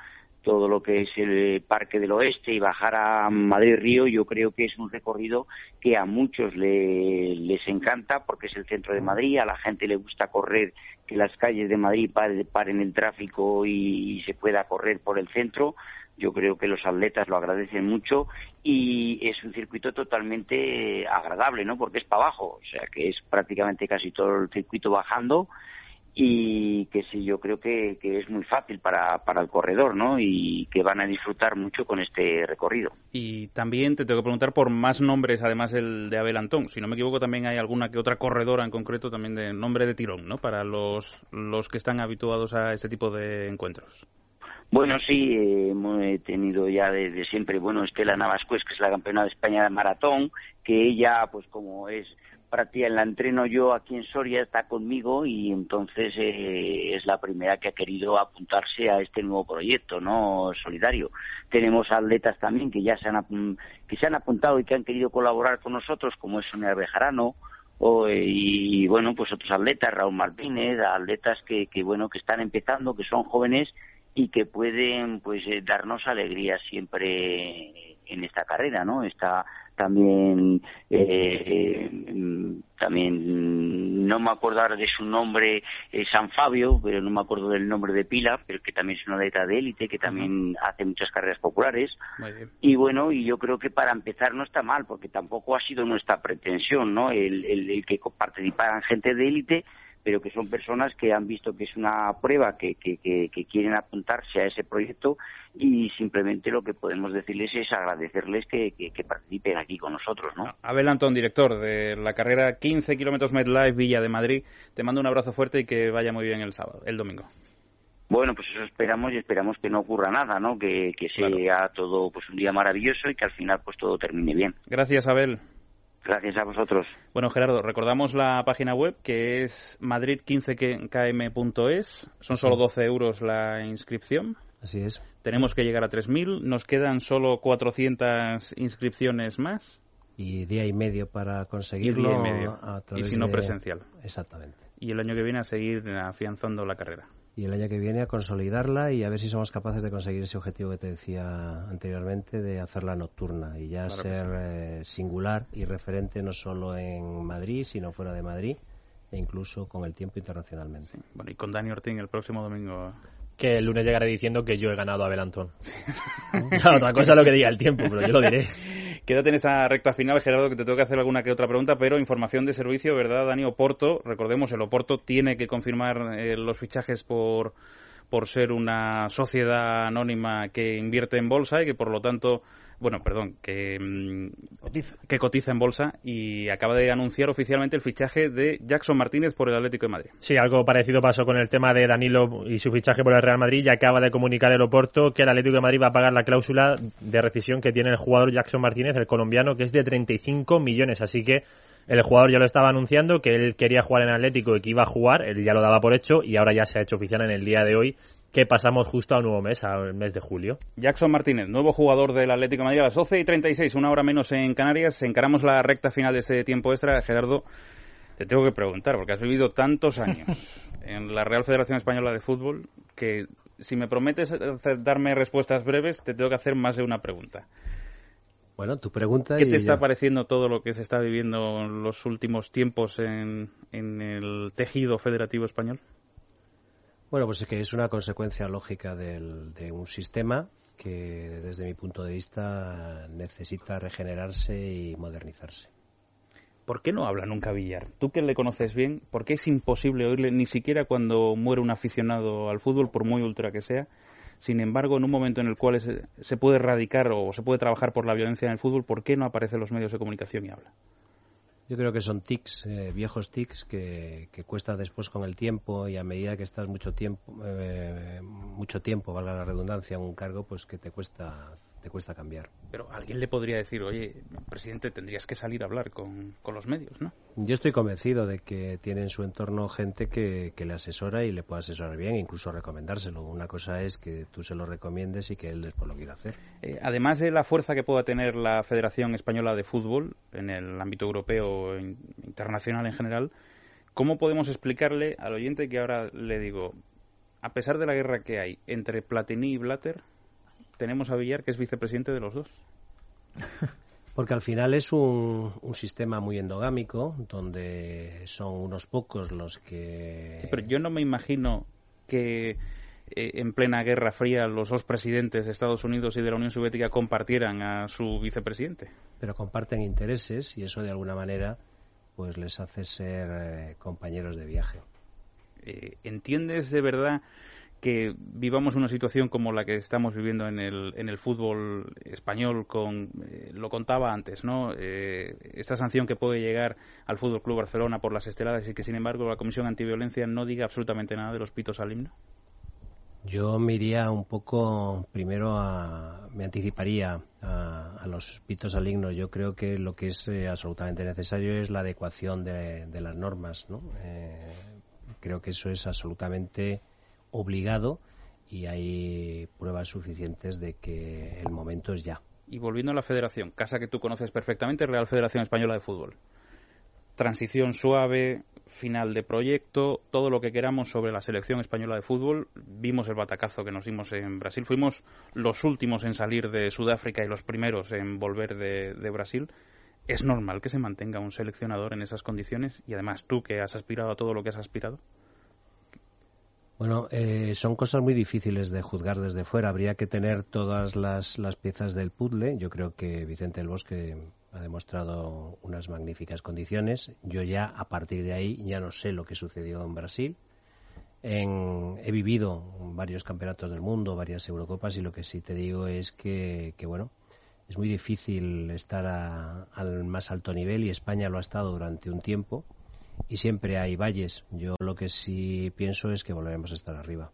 [SPEAKER 15] todo lo que es el Parque del Oeste y bajar a Madrid Río, yo creo que es un recorrido que a muchos le, les encanta porque es el centro de Madrid, a la gente le gusta correr, que las calles de Madrid paren, el tráfico y, y se pueda correr por el centro yo creo que los atletas lo agradecen mucho y es un circuito totalmente agradable, ¿no? Porque es para abajo, o sea que es prácticamente casi todo el circuito bajando y que sí, yo creo que, que es muy fácil para, para el corredor, ¿no? Y que van a disfrutar mucho con este recorrido.
[SPEAKER 6] Y también te tengo que preguntar por más nombres, además el de Abel Antón. Si no me equivoco, también hay alguna que otra corredora en concreto también de nombre de tirón, ¿no? Para los, los que están habituados a este tipo de encuentros.
[SPEAKER 15] Bueno, sí, eh, hemos tenido ya desde de siempre, bueno, Estela Navascués, que es la campeona de España de maratón, que ella, pues como es práctica, la entreno yo aquí en Soria, está conmigo y entonces eh, es la primera que ha querido apuntarse a este nuevo proyecto, ¿no? Solidario. Tenemos atletas también que ya se han, que se han apuntado y que han querido colaborar con nosotros, como es Sonia Bejarano, o, y bueno, pues otros atletas, Raúl Martínez, atletas que, que bueno, que están empezando, que son jóvenes y que pueden pues eh, darnos alegría siempre en esta carrera, ¿no? Está también eh, también no me acuerdo ahora de su nombre eh, San Fabio pero no me acuerdo del nombre de Pila pero que también es una atleta de élite que también hace muchas carreras populares. Y bueno y yo creo que para empezar no está mal porque tampoco ha sido nuestra pretensión no el, el, el que participaran gente de élite pero que son personas que han visto que es una prueba, que, que, que, quieren apuntarse a ese proyecto y simplemente lo que podemos decirles es agradecerles que, participen aquí con nosotros. ¿no?
[SPEAKER 6] Abel Antón, director de la carrera 15 kilómetros MedLife Villa de Madrid, te mando un abrazo fuerte y que vaya muy bien el sábado, el domingo.
[SPEAKER 15] Bueno, pues eso esperamos y esperamos que no ocurra nada, ¿no? Que, sea todo pues un día maravilloso y que al final pues todo termine bien.
[SPEAKER 6] Gracias, Abel.
[SPEAKER 15] Gracias a vosotros.
[SPEAKER 6] Bueno, Gerardo, recordamos la página web que es madrid15km.es. Son solo 12 euros la inscripción.
[SPEAKER 10] Así es.
[SPEAKER 6] Tenemos que llegar a 3.000. Nos quedan solo 400 inscripciones más.
[SPEAKER 10] Y día y medio para conseguirlo.
[SPEAKER 6] Y día y medio. y si no presencial.
[SPEAKER 10] Exactamente.
[SPEAKER 6] Y el año que viene a seguir afianzando la carrera
[SPEAKER 10] y el año que viene a consolidarla y a ver si somos capaces de conseguir ese objetivo que te decía anteriormente de hacerla nocturna y ya ser eh, singular y referente no solo en Madrid, sino fuera de Madrid e incluso con el tiempo internacionalmente.
[SPEAKER 6] Bueno, y con Dani Ortín el próximo domingo
[SPEAKER 16] que el lunes llegaré diciendo que yo he ganado a Belantón. otra cosa es lo que diga el tiempo, pero yo lo diré.
[SPEAKER 6] Quédate en esa recta final, Gerardo, que te tengo que hacer alguna que otra pregunta, pero información de servicio, ¿verdad, Dani? Oporto, recordemos, el Oporto tiene que confirmar eh, los fichajes por, por ser una sociedad anónima que invierte en bolsa y que, por lo tanto, bueno, perdón, que, mm, que cotiza en bolsa y acaba de anunciar oficialmente el fichaje de Jackson Martínez por el Atlético de Madrid.
[SPEAKER 16] Sí, algo parecido pasó con el tema de Danilo y su fichaje por el Real Madrid. Y acaba de comunicar el Oporto que el Atlético de Madrid va a pagar la cláusula de rescisión que tiene el jugador Jackson Martínez, el colombiano, que es de 35 millones, así que el jugador ya lo estaba anunciando que él quería jugar en Atlético y que iba a jugar, él ya lo daba por hecho y ahora ya se ha hecho oficial en el día de hoy que pasamos justo a un nuevo mes, al mes de julio.
[SPEAKER 6] Jackson Martínez, nuevo jugador del Atlético de Madrid a las 12 y 36, una hora menos en Canarias. Encaramos la recta final de este tiempo extra. Gerardo, te tengo que preguntar, porque has vivido tantos años en la Real Federación Española de Fútbol que si me prometes darme respuestas breves, te tengo que hacer más de una pregunta.
[SPEAKER 10] Bueno, tu pregunta.
[SPEAKER 6] ¿Qué te está pareciendo todo lo que se está viviendo en los últimos tiempos en el tejido federativo español?
[SPEAKER 10] Bueno, pues es que es una consecuencia lógica de un sistema que desde mi punto de vista necesita regenerarse y modernizarse.
[SPEAKER 6] ¿Por qué no habla nunca Villar? Tú que le conoces bien, ¿por qué es imposible oírle ni siquiera cuando muere un aficionado al fútbol, por muy ultra que sea? Sin embargo, en un momento en el cual se puede erradicar o se puede trabajar por la violencia en el fútbol, ¿por qué no aparece en los medios de comunicación y habla?
[SPEAKER 10] Yo creo que son tics, eh, viejos tics, que, que, cuesta después con el tiempo y a medida que estás mucho tiempo, eh, mucho tiempo, valga la redundancia, en un cargo, pues que te cuesta te cuesta cambiar.
[SPEAKER 6] Pero alguien le podría decir, oye, presidente, tendrías que salir a hablar con, los medios, ¿no?
[SPEAKER 10] Yo estoy convencido de que tiene en su entorno gente que, le asesora y le puede asesorar bien, incluso recomendárselo. Una cosa es que tú se lo recomiendes y que él después lo quiera hacer.
[SPEAKER 6] Eh, además de la fuerza que pueda tener la Federación Española de Fútbol en el ámbito europeo e internacional en general, ¿cómo podemos explicarle al oyente que ahora le digo, a pesar de la guerra que hay entre Platini y Blatter, tenemos a Villar, que es vicepresidente de los dos.
[SPEAKER 10] Porque al final es un, sistema muy endogámico, donde son unos pocos los que...
[SPEAKER 6] pero yo no me imagino que eh, en plena Guerra Fría los dos presidentes de Estados Unidos y de la Unión Soviética compartieran a su vicepresidente.
[SPEAKER 10] Pero comparten intereses y eso de alguna manera pues les hace ser eh, compañeros de viaje.
[SPEAKER 6] Eh, ¿Entiendes de verdad que vivamos una situación como la que estamos viviendo en el, en el fútbol español con eh, lo contaba antes no eh, esta sanción que puede llegar al Fútbol Club Barcelona por las esteladas y que sin embargo la Comisión Antiviolencia no diga absolutamente nada de los pitos al himno.
[SPEAKER 10] Yo me iría un poco primero a me anticiparía a, los pitos al himno. Yo creo que lo que es eh, absolutamente necesario es la adecuación de, de las normas no creo que eso es absolutamente obligado y hay pruebas suficientes de que el momento es ya.
[SPEAKER 6] Y volviendo a la federación, casa que tú conoces perfectamente, Real Federación Española de Fútbol. transición suave, final de proyecto, todo lo que queramos sobre la selección española de fútbol. Vimos el batacazo que nos dimos en Brasil. Fuimos los últimos en salir de Sudáfrica y los primeros en volver de, de Brasil. ¿Es normal que se mantenga un seleccionador en esas condiciones? Y además tú que has aspirado a todo lo que has aspirado.
[SPEAKER 10] Bueno, eh, son cosas muy difíciles de juzgar desde fuera. Habría que tener todas las, las piezas del puzzle. Yo creo que Vicente del Bosque ha demostrado unas magníficas condiciones. Yo ya, a partir de ahí, ya no sé lo que sucedió en Brasil. En, he vivido varios campeonatos del mundo, varias Eurocopas, y lo que sí te digo es que, que bueno, es muy difícil estar a, al más alto nivel y España lo ha estado durante un tiempo y siempre hay valles. Yo lo que sí pienso es que volveremos a estar arriba.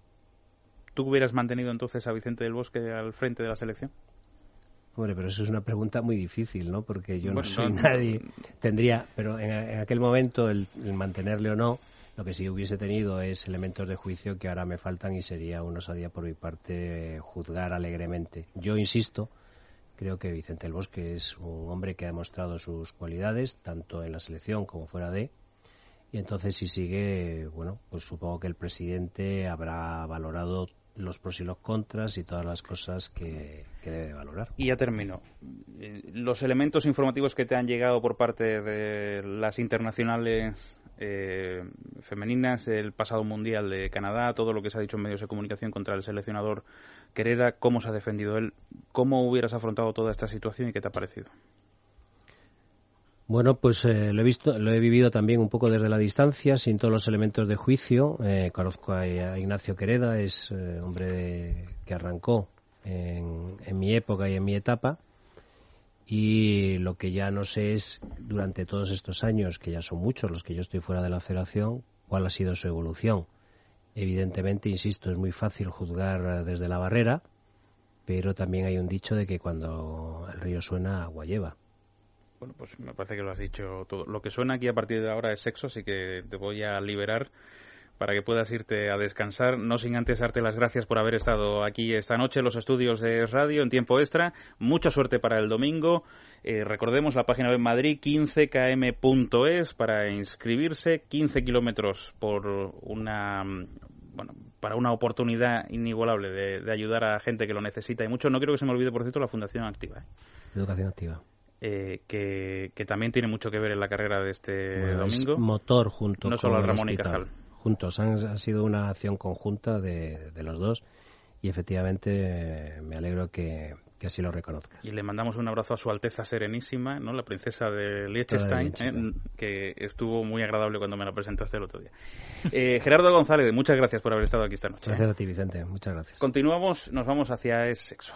[SPEAKER 6] ¿Tú hubieras mantenido entonces a Vicente del Bosque al frente de la selección?
[SPEAKER 10] Hombre, pero eso es una pregunta muy difícil, ¿no? Porque yo
[SPEAKER 6] Bueno,
[SPEAKER 10] no soy
[SPEAKER 6] no-
[SPEAKER 10] nadie. Tendría, pero en, en aquel momento el, el mantenerle o no, lo que sí hubiese tenido es elementos de juicio que ahora me faltan y sería una osadía por mi parte juzgar alegremente. Yo insisto, creo que Vicente del Bosque es un hombre que ha demostrado sus cualidades, tanto en la selección como fuera de. Y entonces si sigue, bueno, pues supongo que el presidente habrá valorado los pros y los contras y todas las cosas que, que debe valorar.
[SPEAKER 6] Y ya termino. Eh, Los elementos informativos que te han llegado por parte de las internacionales eh, femeninas, el pasado mundial de Canadá, todo lo que se ha dicho en medios de comunicación contra el seleccionador Quereda, cómo se ha defendido él, cómo hubieras afrontado toda esta situación y qué te ha parecido.
[SPEAKER 10] Bueno, pues eh, lo he visto, lo he vivido también un poco desde la distancia, sin todos los elementos de juicio. Eh, conozco a, Ignacio Quereda, es eh, hombre de- que arrancó en, en mi época y en mi etapa. Y lo que ya no sé es, durante todos estos años, que ya son muchos los que yo estoy fuera de la federación, cuál ha sido su evolución. Evidentemente, insisto, es muy fácil juzgar eh, desde la barrera, pero también hay un dicho de que cuando el río suena, agua lleva.
[SPEAKER 6] Bueno, pues me parece que lo has dicho todo. Lo que suena aquí a partir de ahora es sexo, así que te voy a liberar para que puedas irte a descansar, no sin antes darte las gracias por haber estado aquí esta noche en los estudios de radio en tiempo extra. Mucha suerte para el domingo. Eh, recordemos la página web Madrid 15km.es para inscribirse, 15 kilómetros por una bueno, para una oportunidad inigualable de, de ayudar a gente que lo necesita y mucho. No quiero que se me olvide, por cierto, la Fundación Activa. ¿eh?
[SPEAKER 10] Educación activa.
[SPEAKER 6] Eh, que, que también tiene mucho que ver en la carrera de este
[SPEAKER 10] Bueno, es
[SPEAKER 6] domingo.
[SPEAKER 10] motor junto
[SPEAKER 6] No
[SPEAKER 10] con
[SPEAKER 6] solo al Ramón y
[SPEAKER 10] hospital.
[SPEAKER 6] Cajal.
[SPEAKER 10] Juntos, han, ha sido una acción conjunta de, de los dos y efectivamente eh, me alegro que, que así lo reconozca.
[SPEAKER 6] Y le mandamos un abrazo a su Alteza Serenísima, ¿no? la princesa de Liechtenstein. ¿eh? que estuvo muy agradable cuando me la presentaste el otro día. Eh, Gerardo González, muchas gracias por haber estado aquí esta noche.
[SPEAKER 10] Gracias a ti, Vicente. Muchas gracias.
[SPEAKER 6] Continuamos, nos vamos hacia el sexo.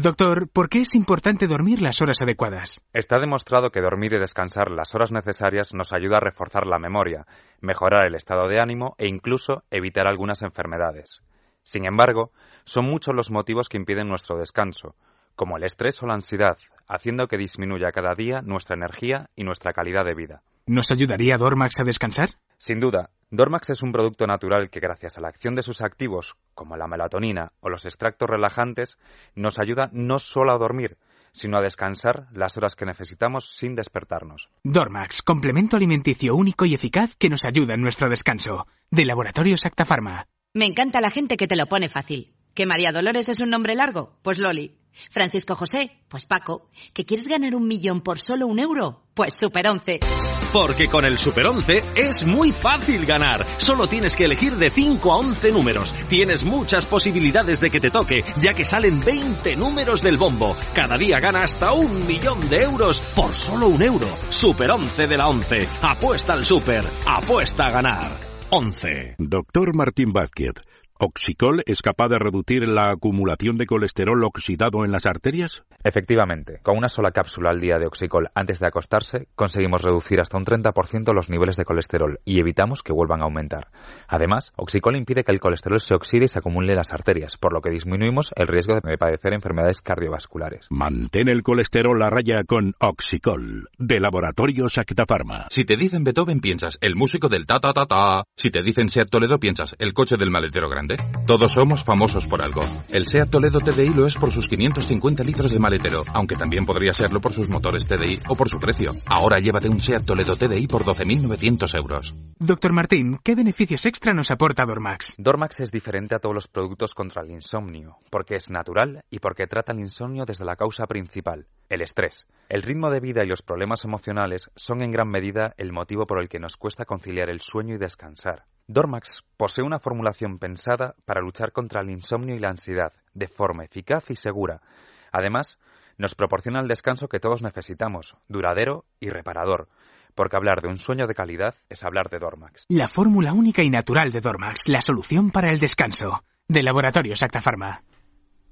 [SPEAKER 17] Doctor, ¿por qué es importante dormir las horas adecuadas?
[SPEAKER 18] Está demostrado que dormir y descansar las horas necesarias nos ayuda a reforzar la memoria, mejorar el estado de ánimo e incluso evitar algunas enfermedades. Sin embargo, son muchos los motivos que impiden nuestro descanso, como el estrés o la ansiedad, haciendo que disminuya cada día nuestra energía y nuestra calidad de vida.
[SPEAKER 17] ¿Nos ayudaría Dormax a descansar?
[SPEAKER 18] Sin duda, Dormax es un producto natural que gracias a la acción de sus activos, como la melatonina o los extractos relajantes, nos ayuda no solo a dormir, sino a descansar las horas que necesitamos sin despertarnos.
[SPEAKER 17] Dormax, complemento alimenticio único y eficaz que nos ayuda en nuestro descanso. De Laboratorios Acta Pharma.
[SPEAKER 12] Me encanta la gente que te lo pone fácil. ¿Que María Dolores es un nombre largo? Pues Loli. Francisco José? Pues Paco. ¿Que quieres ganar un millón por solo un euro? Pues Super 11.
[SPEAKER 19] Porque con el Super 11 es muy fácil ganar. Solo tienes que elegir de 5 a 11 números. Tienes muchas posibilidades de que te toque, ya que salen 20 números del bombo. Cada día gana hasta un millón de euros por solo un euro. Super 11 de la 11. Apuesta al Super. Apuesta a ganar. 11.
[SPEAKER 14] Doctor Martín Vázquez, ¿Oxicol es capaz de reducir la acumulación de colesterol oxidado en las arterias?
[SPEAKER 18] Efectivamente, con una sola cápsula al día de Oxicol antes de acostarse, conseguimos reducir hasta un 30% los niveles de colesterol y evitamos que vuelvan a aumentar. Además, Oxicol impide que el colesterol se oxide y se acumule en las arterias, por lo que disminuimos el riesgo de padecer enfermedades cardiovasculares.
[SPEAKER 14] Mantén el colesterol a raya con Oxicol, de Laboratorios Acta Pharma.
[SPEAKER 20] Si te dicen Beethoven, piensas el músico del ta ta ta ta. Si te dicen Seat Toledo, piensas el coche del maletero grande. Grande? Todos somos famosos por algo. El SEAT Toledo TDI lo es por sus 550 litros de maletero, aunque también podría serlo por sus motores TDI o por su precio. Ahora llévate un SEAT Toledo TDI por 12.900 euros.
[SPEAKER 17] Doctor Martín, ¿qué beneficios extra nos aporta Dormax?
[SPEAKER 18] Dormax es diferente a todos los productos contra el insomnio, porque es natural y porque trata el insomnio desde la causa principal, el estrés. El ritmo de vida y los problemas emocionales son en gran medida el motivo por el que nos cuesta conciliar el sueño y descansar. Dormax posee una formulación pensada para luchar contra el insomnio y la ansiedad de forma eficaz y segura. Además, nos proporciona el descanso que todos necesitamos, duradero y reparador, porque hablar de un sueño de calidad es hablar de Dormax.
[SPEAKER 17] La fórmula única y natural de Dormax, la solución para el descanso. De Laboratorio Acta Pharma.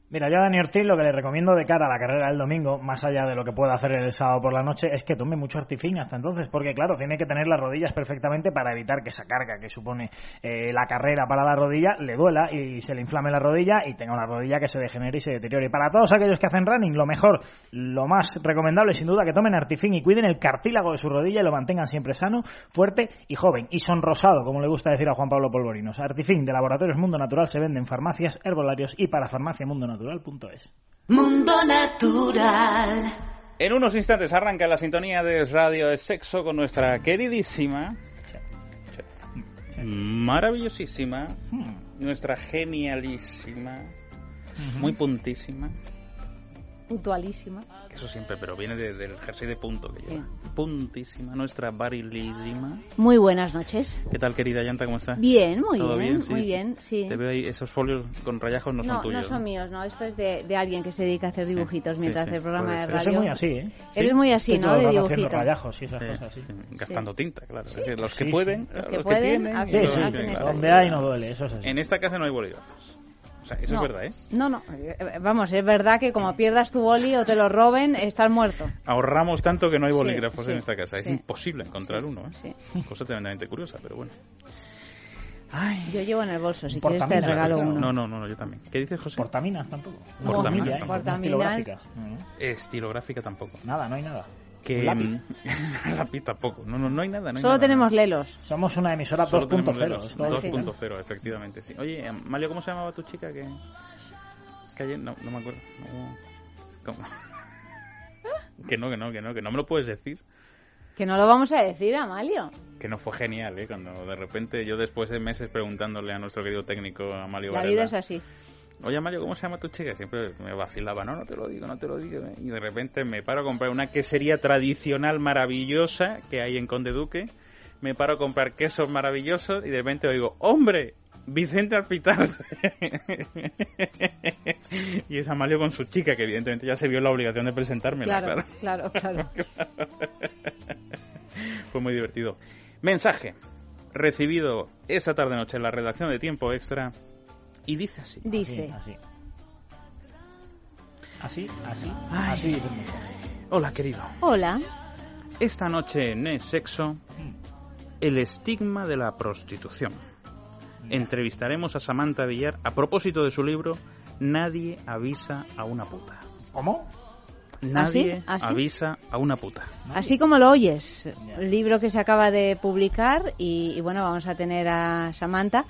[SPEAKER 9] Mira, yo a Dani Ortiz lo que le recomiendo de cara a la carrera del domingo, más allá de lo que pueda hacer el sábado por la noche, es que tome mucho artifin hasta entonces, porque claro, tiene que tener las rodillas perfectamente para evitar que esa carga que supone eh, la carrera para la rodilla le duela y se le inflame la rodilla y tenga una rodilla que se degenere y se deteriore. Y para todos aquellos que hacen running, lo mejor, lo más recomendable sin duda que tomen artifin y cuiden el cartílago de su rodilla y lo mantengan siempre sano, fuerte y joven y sonrosado, como le gusta decir a Juan Pablo Polvorinos. Artifin de Laboratorios Mundo Natural se vende en farmacias, herbolarios y para farmacia Mundo Natural
[SPEAKER 21] Mundo Natural.
[SPEAKER 6] En unos instantes arranca la sintonía de Radio de Sexo con nuestra queridísima, maravillosísima, nuestra genialísima, muy puntísima.
[SPEAKER 22] Puntualísima.
[SPEAKER 6] Eso siempre, pero viene de- del jersey de punto que lleva. Puntísima, nuestra barilísima.
[SPEAKER 22] Muy buenas noches.
[SPEAKER 6] ¿Qué tal, querida Llanta? ¿Cómo estás?
[SPEAKER 22] Bien, muy
[SPEAKER 6] ¿Todo
[SPEAKER 22] bien,
[SPEAKER 6] Sí.
[SPEAKER 22] muy bien, sí.
[SPEAKER 6] Te veo ahí, esos folios con rayajos no,
[SPEAKER 22] No,
[SPEAKER 6] son tuyos.
[SPEAKER 22] no son míos, no. Esto es de, de alguien que se dedica a hacer dibujitos
[SPEAKER 6] sí,
[SPEAKER 22] mientras
[SPEAKER 6] sí,
[SPEAKER 22] hace el programa de radio.
[SPEAKER 9] Yo soy muy así, ¿eh?
[SPEAKER 22] Eres muy así, ¿no? De
[SPEAKER 9] el rato haciendo
[SPEAKER 22] dibujito.
[SPEAKER 9] rayajos y esas
[SPEAKER 6] Sí,
[SPEAKER 9] cosas, sí.
[SPEAKER 6] sí, Gastando tinta, claro. Es decir, los que
[SPEAKER 9] Sí,
[SPEAKER 6] pueden,
[SPEAKER 9] sí.
[SPEAKER 22] Los que
[SPEAKER 6] los
[SPEAKER 22] pueden,
[SPEAKER 6] que tienen.
[SPEAKER 9] Donde hay no duele, eso es así.
[SPEAKER 6] En esta casa no hay bolígrafos. O sea, eso
[SPEAKER 22] No.
[SPEAKER 6] es verdad, ¿eh?
[SPEAKER 22] No, no. eh, Vamos, es verdad que como pierdas tu boli o te lo roben, estás muerto.
[SPEAKER 6] Ahorramos tanto que no hay
[SPEAKER 22] Sí,
[SPEAKER 6] bolígrafos
[SPEAKER 22] sí,
[SPEAKER 6] en esta casa. Es
[SPEAKER 22] sí.
[SPEAKER 6] imposible encontrar uno, ¿eh? Cosa tremendamente curiosa, pero bueno.
[SPEAKER 22] Yo llevo en el bolso, si quieres te regalo
[SPEAKER 9] ¿no?
[SPEAKER 22] uno.
[SPEAKER 6] No, no, no, no, yo también. ¿Qué dices, José?
[SPEAKER 9] Portaminas tampoco.
[SPEAKER 22] No,
[SPEAKER 6] Portaminas
[SPEAKER 9] Portaminas,
[SPEAKER 6] tampoco.
[SPEAKER 22] Portaminas.
[SPEAKER 9] estilográfica. No, no.
[SPEAKER 6] Estilográfica tampoco.
[SPEAKER 9] Nada, no hay nada.
[SPEAKER 6] Que,
[SPEAKER 9] lápiz.
[SPEAKER 6] mm, lápiz tampoco. No, no, no hay nada. No hay
[SPEAKER 22] Solo
[SPEAKER 6] nada.
[SPEAKER 22] tenemos lelos.
[SPEAKER 9] Somos una emisora
[SPEAKER 6] Solo tenemos
[SPEAKER 9] 2.0.
[SPEAKER 6] lelos.
[SPEAKER 9] es todo lo que-
[SPEAKER 6] 2.0, efectivamente, sí. Oye, Mario, ¿cómo se llamaba tu chica? Que, que ayer... No, no me acuerdo. No. ¿Cómo? que no, que no, que no, que no me lo puedes decir.
[SPEAKER 22] Que no lo vamos a decir, Amalio.
[SPEAKER 6] Que no fue genial, ¿eh? Cuando de repente yo después de meses preguntándole a nuestro querido técnico, Amalio
[SPEAKER 22] La
[SPEAKER 6] Varela,
[SPEAKER 22] vida es así.
[SPEAKER 6] Oye, Mario, ¿cómo se llama tu chica? Siempre me vacilaba, no, no te lo digo, no te lo digo. Y de repente me paro a comprar una quesería tradicional maravillosa que hay en Conde Duque. Me paro a comprar quesos maravillosos y de repente oigo, ¡hombre! Vicente Alpitar. y es Amalio con su chica, que evidentemente ya se vio la obligación de presentármela,
[SPEAKER 22] Claro,
[SPEAKER 6] claro.
[SPEAKER 22] claro, claro.
[SPEAKER 6] Fue muy divertido. Mensaje recibido esta tarde-noche en la redacción de Tiempo Extra y dice así.
[SPEAKER 22] Dice.
[SPEAKER 9] Así, así. Así,
[SPEAKER 6] Ay.
[SPEAKER 9] así dice.
[SPEAKER 6] Hola, querido.
[SPEAKER 22] Hola.
[SPEAKER 6] Esta noche en Es Sexo, el estigma de la prostitución. Entrevistaremos a Samantha Villar a propósito de su libro Nadie avisa a una puta.
[SPEAKER 9] ¿Cómo?
[SPEAKER 6] Nadie
[SPEAKER 22] ¿Ah, sí?
[SPEAKER 6] avisa a una puta.
[SPEAKER 22] Así como lo oyes, el libro que se acaba de publicar y, y bueno, vamos a tener a Samantha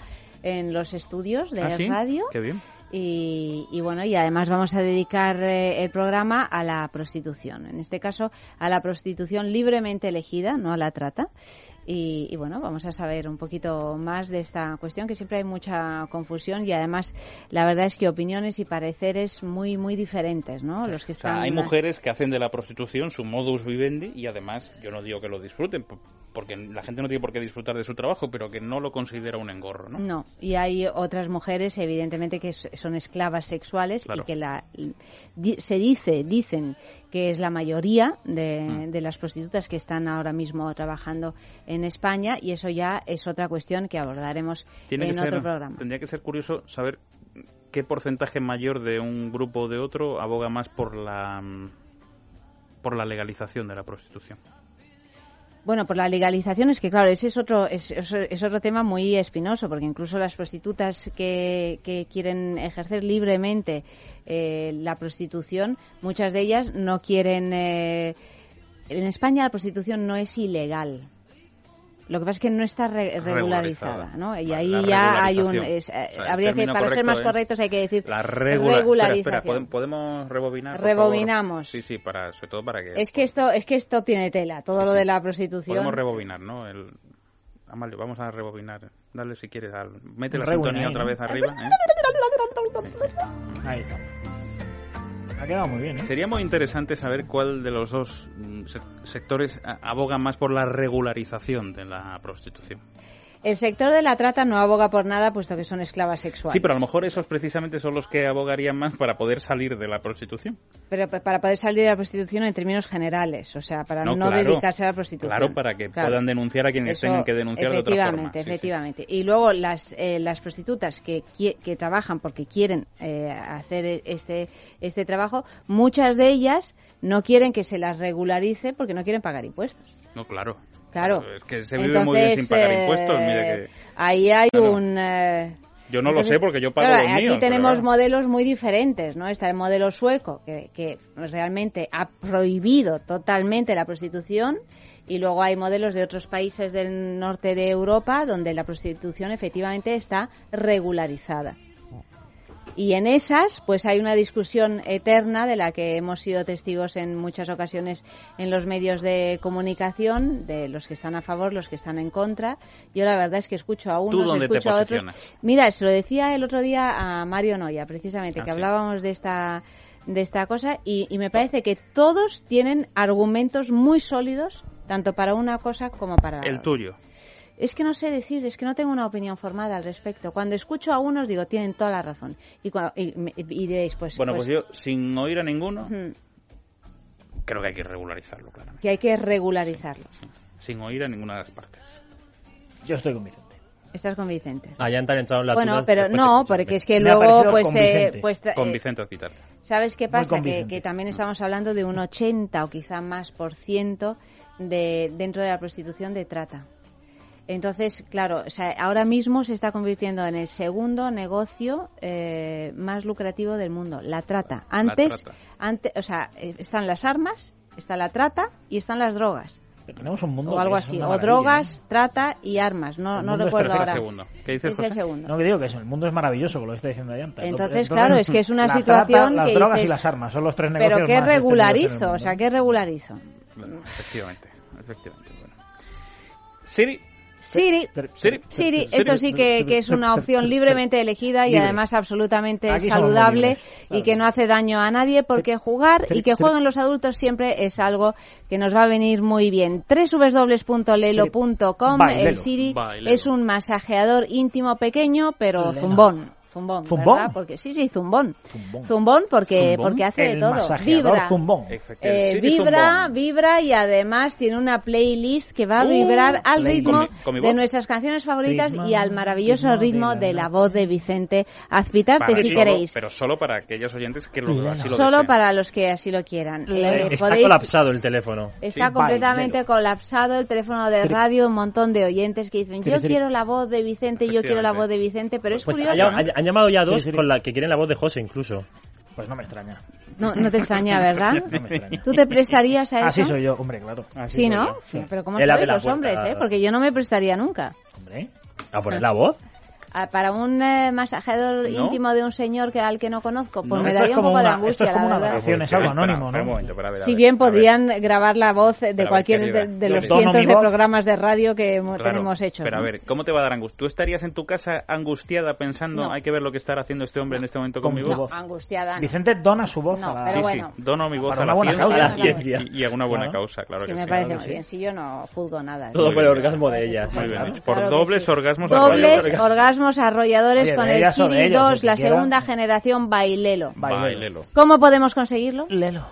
[SPEAKER 22] en los estudios de
[SPEAKER 6] ¿Ah, sí?
[SPEAKER 22] radio.
[SPEAKER 6] Qué bien.
[SPEAKER 22] Y, y bueno, y además vamos a dedicar eh, el programa a la prostitución. En este caso, a la prostitución libremente elegida, no a la trata. Y, y bueno, vamos a saber un poquito más de esta cuestión, que siempre hay mucha confusión y además la verdad es que opiniones y pareceres muy, muy diferentes, ¿no? Los que
[SPEAKER 6] O sea,
[SPEAKER 22] están.
[SPEAKER 6] hay mujeres que hacen de la prostitución su modus vivendi y además, yo no digo que lo disfruten, po- porque la gente no tiene por qué disfrutar de su trabajo, pero que no lo considera un engorro, ¿no?
[SPEAKER 22] No, y hay otras mujeres, evidentemente, que son esclavas sexuales
[SPEAKER 6] Claro.
[SPEAKER 22] y que la, di- se dice, dicen que es la mayoría de,
[SPEAKER 6] Mm.
[SPEAKER 22] de las prostitutas que están ahora mismo trabajando en España y eso ya es otra cuestión que abordaremos
[SPEAKER 6] Tiene
[SPEAKER 22] en
[SPEAKER 6] que
[SPEAKER 22] otro
[SPEAKER 6] ser,
[SPEAKER 22] programa.
[SPEAKER 6] tendría que ser curioso saber qué porcentaje mayor de un grupo o de otro aboga más por la mm, por la legalización de la prostitución.
[SPEAKER 22] Bueno, por la legalización es que, claro, ese es otro, es, es- otro tema muy espinoso, porque incluso las prostitutas que, que quieren ejercer libremente eh, la prostitución, muchas de ellas no quieren. eh, en España la prostitución no es ilegal. Lo que pasa es que no está re- regularizada,
[SPEAKER 6] Regularizada.
[SPEAKER 22] ¿no? Y ahí ya hay un... es, eh,
[SPEAKER 6] O sea, el
[SPEAKER 22] habría que, para ser más correctos, hay que decir
[SPEAKER 6] La regula-
[SPEAKER 22] regularización.
[SPEAKER 6] Espera, espera, ¿podem- ¿podemos rebobinar? por
[SPEAKER 22] Rebobinamos.
[SPEAKER 6] favor? Sí, sí, para, sobre todo para que...
[SPEAKER 22] Es que esto, es que esto tiene tela, todo lo de la prostitución.
[SPEAKER 6] Podemos rebobinar, ¿no? El... Amalio, vamos a rebobinar. Dale si quieres. Al... Mete la
[SPEAKER 9] Rebobina
[SPEAKER 6] sintonía
[SPEAKER 9] ahí,
[SPEAKER 6] otra vez arriba. ¿eh?
[SPEAKER 9] Ahí está. Ha quedado muy bien, ¿eh?
[SPEAKER 6] Sería muy interesante saber cuál de los dos mm, se- sectores aboga más por la regularización de la prostitución.
[SPEAKER 22] El sector de la trata no aboga por nada, puesto que son esclavas sexuales.
[SPEAKER 6] Sí, pero a lo mejor esos precisamente son los que abogarían más para poder salir de la prostitución.
[SPEAKER 22] Pero pa- para poder salir de la prostitución en términos generales, o sea, para no,
[SPEAKER 6] No, claro.
[SPEAKER 22] dedicarse a la prostitución.
[SPEAKER 6] Claro, para que
[SPEAKER 22] Claro.
[SPEAKER 6] puedan denunciar a quienes
[SPEAKER 22] Eso,
[SPEAKER 6] tengan que denunciar de otra forma.
[SPEAKER 22] efectivamente,
[SPEAKER 6] Sí,
[SPEAKER 22] efectivamente. Y luego las, eh, las prostitutas que, que trabajan porque quieren eh, hacer este, este trabajo, muchas de ellas no quieren que se las regularice porque no quieren pagar impuestos.
[SPEAKER 6] No, claro.
[SPEAKER 22] Claro.
[SPEAKER 6] Es que se vive muy bien sin
[SPEAKER 22] Entonces,
[SPEAKER 6] pagar
[SPEAKER 22] eh,
[SPEAKER 6] impuestos. Mire que
[SPEAKER 22] Ahí hay
[SPEAKER 6] Claro.
[SPEAKER 22] un... eh,
[SPEAKER 6] yo no
[SPEAKER 22] entonces,
[SPEAKER 6] lo sé porque yo pago
[SPEAKER 22] claro,
[SPEAKER 6] los
[SPEAKER 22] aquí
[SPEAKER 6] míos. pero
[SPEAKER 22] tenemos modelos muy diferentes, ¿no? Está el modelo sueco, que, que realmente ha prohibido totalmente la prostitución, y luego hay modelos de otros países del norte de Europa donde la prostitución efectivamente está regularizada. Y en esas, pues hay una discusión eterna de la que hemos sido testigos en muchas ocasiones en los medios de comunicación, de los que están a favor, los que están en contra. Yo la verdad es que escucho a unos, escucho a otros. Mira, se lo decía el otro día a Mario Noya, precisamente,
[SPEAKER 6] Ah,
[SPEAKER 22] que
[SPEAKER 6] sí.
[SPEAKER 22] hablábamos de esta de esta cosa y, y me parece que todos tienen argumentos muy sólidos tanto para una cosa como para la
[SPEAKER 6] El
[SPEAKER 22] otra.
[SPEAKER 6] tuyo.
[SPEAKER 22] Es que no sé decir, es que no tengo una opinión formada al respecto. Cuando escucho a unos digo, tienen toda la razón. Y, cua- y, me- y diréis, pues...
[SPEAKER 6] Bueno, pues yo, sin oír a ninguno, creo que hay que regularizarlo, claro.
[SPEAKER 22] que hay que regularizarlo.
[SPEAKER 6] Sin oír a ninguna de las partes.
[SPEAKER 9] Yo estoy con Vicente.
[SPEAKER 22] Estás con Vicente.
[SPEAKER 16] Allá han entrado en las
[SPEAKER 22] Bueno, pero no, porque es que
[SPEAKER 9] Me
[SPEAKER 22] luego, pues, eh, pues tra-
[SPEAKER 6] Con
[SPEAKER 22] eh,
[SPEAKER 6] Vicente Ocitarte.
[SPEAKER 22] ¿Sabes qué pasa? Que, que también estamos hablando de un 80 o quizá más por ciento de, dentro de la prostitución de trata. Entonces, claro, o sea, ahora mismo se está convirtiendo en el segundo negocio eh, más lucrativo del mundo, la trata. Antes,
[SPEAKER 6] trata.
[SPEAKER 22] antes, o sea, eh, están las armas, está la trata y están las drogas.
[SPEAKER 9] Pero tenemos un mundo
[SPEAKER 22] O algo así, o drogas, trata y armas. No,
[SPEAKER 9] El
[SPEAKER 22] no recuerdo ahora.
[SPEAKER 6] segundo. ¿Qué dices,
[SPEAKER 22] es el
[SPEAKER 6] José?
[SPEAKER 22] segundo.
[SPEAKER 9] No, que digo que eso, el mundo es maravilloso, como lo está diciendo Ayanta.
[SPEAKER 22] Entonces, claro, es que es una
[SPEAKER 9] la
[SPEAKER 22] situación
[SPEAKER 9] trata,
[SPEAKER 22] que
[SPEAKER 9] Las drogas
[SPEAKER 22] dices,
[SPEAKER 9] y las armas son los tres negocios
[SPEAKER 22] Pero ¿qué
[SPEAKER 9] más el
[SPEAKER 22] regularizo? O sea, ¿qué regularizo?
[SPEAKER 6] Bueno, efectivamente, efectivamente. Bueno. Siri,
[SPEAKER 22] Siri,
[SPEAKER 6] Siri,
[SPEAKER 22] Siri, esto sí que, que es una opción libremente elegida y
[SPEAKER 9] Libre.
[SPEAKER 22] además absolutamente
[SPEAKER 9] Aquí
[SPEAKER 22] saludable
[SPEAKER 9] libres,
[SPEAKER 22] y que no hace daño a nadie porque jugar
[SPEAKER 9] Siri,
[SPEAKER 22] y que
[SPEAKER 9] Siri.
[SPEAKER 22] jueguen los adultos siempre es algo que nos va a venir muy bien. www.lelo.com. El Siri
[SPEAKER 6] Bailelo.
[SPEAKER 22] es un masajeador íntimo pequeño pero
[SPEAKER 9] Lelo.
[SPEAKER 22] zumbón. Zumbón,
[SPEAKER 9] ¿Zumbón?
[SPEAKER 22] ¿verdad? Porque sí, sí, zumbón.
[SPEAKER 9] Zumbón.
[SPEAKER 22] Zumbón porque
[SPEAKER 6] ¿Zumbón?
[SPEAKER 22] porque hace de
[SPEAKER 9] El
[SPEAKER 22] todo.
[SPEAKER 9] masajeador
[SPEAKER 22] Vibra.
[SPEAKER 9] zumbón.
[SPEAKER 22] Eh,
[SPEAKER 6] Siri
[SPEAKER 22] vibra,
[SPEAKER 6] Zumbón.
[SPEAKER 22] vibra y además tiene una playlist que va a
[SPEAKER 6] Uh,
[SPEAKER 22] vibrar al ritmo
[SPEAKER 6] ¿Con mi- con mi
[SPEAKER 22] de nuestras canciones favoritas
[SPEAKER 9] Ritmo,
[SPEAKER 22] y al maravilloso
[SPEAKER 9] ritmo de la
[SPEAKER 22] de la
[SPEAKER 9] noche.
[SPEAKER 22] voz de Vicente Azpitarte, si
[SPEAKER 6] solo-
[SPEAKER 22] queréis.
[SPEAKER 6] Pero solo para aquellos oyentes que lo, así lo
[SPEAKER 22] Solo
[SPEAKER 6] deseen.
[SPEAKER 22] para los que así lo quieran. Eh,
[SPEAKER 16] Está
[SPEAKER 22] podéis-
[SPEAKER 16] colapsado el teléfono.
[SPEAKER 22] Está
[SPEAKER 9] Sí,
[SPEAKER 22] completamente colapsado el teléfono de radio, un montón de oyentes que dicen, yo quiero la voz de Vicente, yo quiero la voz de Vicente, pero es
[SPEAKER 16] Pues
[SPEAKER 22] curioso.
[SPEAKER 16] Llamado ya dos
[SPEAKER 9] Sí, sí.
[SPEAKER 16] con la que quieren la voz de José incluso.
[SPEAKER 9] Pues no me extraña.
[SPEAKER 22] No, no te extraña, ¿verdad?
[SPEAKER 9] No me extraña.
[SPEAKER 22] ¿Tú te prestarías a eso?
[SPEAKER 9] Así soy yo, hombre, claro.
[SPEAKER 6] Así
[SPEAKER 22] Sí, ¿no? Sí, Pero ¿cómo sois los
[SPEAKER 16] puerta.
[SPEAKER 22] hombres, eh? Porque yo no me prestaría nunca.
[SPEAKER 9] Hombre.
[SPEAKER 16] ¿A poner la voz?
[SPEAKER 22] Ah, Para un eh, masajeador
[SPEAKER 6] ¿No?
[SPEAKER 22] íntimo de un señor que al que no conozco, pues
[SPEAKER 6] No,
[SPEAKER 22] me daría un poco de angustia,
[SPEAKER 9] esto es como
[SPEAKER 22] la
[SPEAKER 9] una grabación, es algo anónimo, ¿no?
[SPEAKER 6] momento, ver,
[SPEAKER 22] Si
[SPEAKER 6] ver,
[SPEAKER 22] bien
[SPEAKER 6] ver.
[SPEAKER 22] podrían grabar la voz de cualquier de, los cientos
[SPEAKER 9] mi
[SPEAKER 22] de
[SPEAKER 9] voz.
[SPEAKER 22] programas de radio que hemos-
[SPEAKER 6] Claro,
[SPEAKER 22] tenemos hechos.
[SPEAKER 6] Pero a ver, ¿cómo te va a dar angustia? ¿Tú estarías en tu casa angustiada pensando,
[SPEAKER 22] No.
[SPEAKER 6] hay que ver lo que estará haciendo este hombre en este momento
[SPEAKER 9] Con
[SPEAKER 6] conmigo?
[SPEAKER 9] tu voz.
[SPEAKER 22] Angustiada. no.
[SPEAKER 9] Vicente dona su voz
[SPEAKER 22] No,
[SPEAKER 9] a la...
[SPEAKER 22] pero
[SPEAKER 6] sí,
[SPEAKER 22] bueno.
[SPEAKER 6] sí, dono mi voz
[SPEAKER 9] Para
[SPEAKER 6] a la
[SPEAKER 9] buena causa.
[SPEAKER 6] Y, a una buena causa, claro
[SPEAKER 22] Sí,
[SPEAKER 6] que
[SPEAKER 22] me
[SPEAKER 6] sí.
[SPEAKER 22] parece
[SPEAKER 9] claro
[SPEAKER 22] muy bien. Si yo no juzgo nada.
[SPEAKER 16] Todo por el orgasmo de.
[SPEAKER 22] Claro,
[SPEAKER 6] Por dobles orgasmos
[SPEAKER 22] Dobles. Orgasmos arrolladores
[SPEAKER 9] Oye,
[SPEAKER 22] con el
[SPEAKER 9] o
[SPEAKER 22] Siri
[SPEAKER 9] ellos,
[SPEAKER 22] 2,
[SPEAKER 9] el que
[SPEAKER 22] la segunda generación Bailelo.
[SPEAKER 6] Bailelo.
[SPEAKER 22] ¿Cómo podemos conseguirlo?
[SPEAKER 9] Lelo.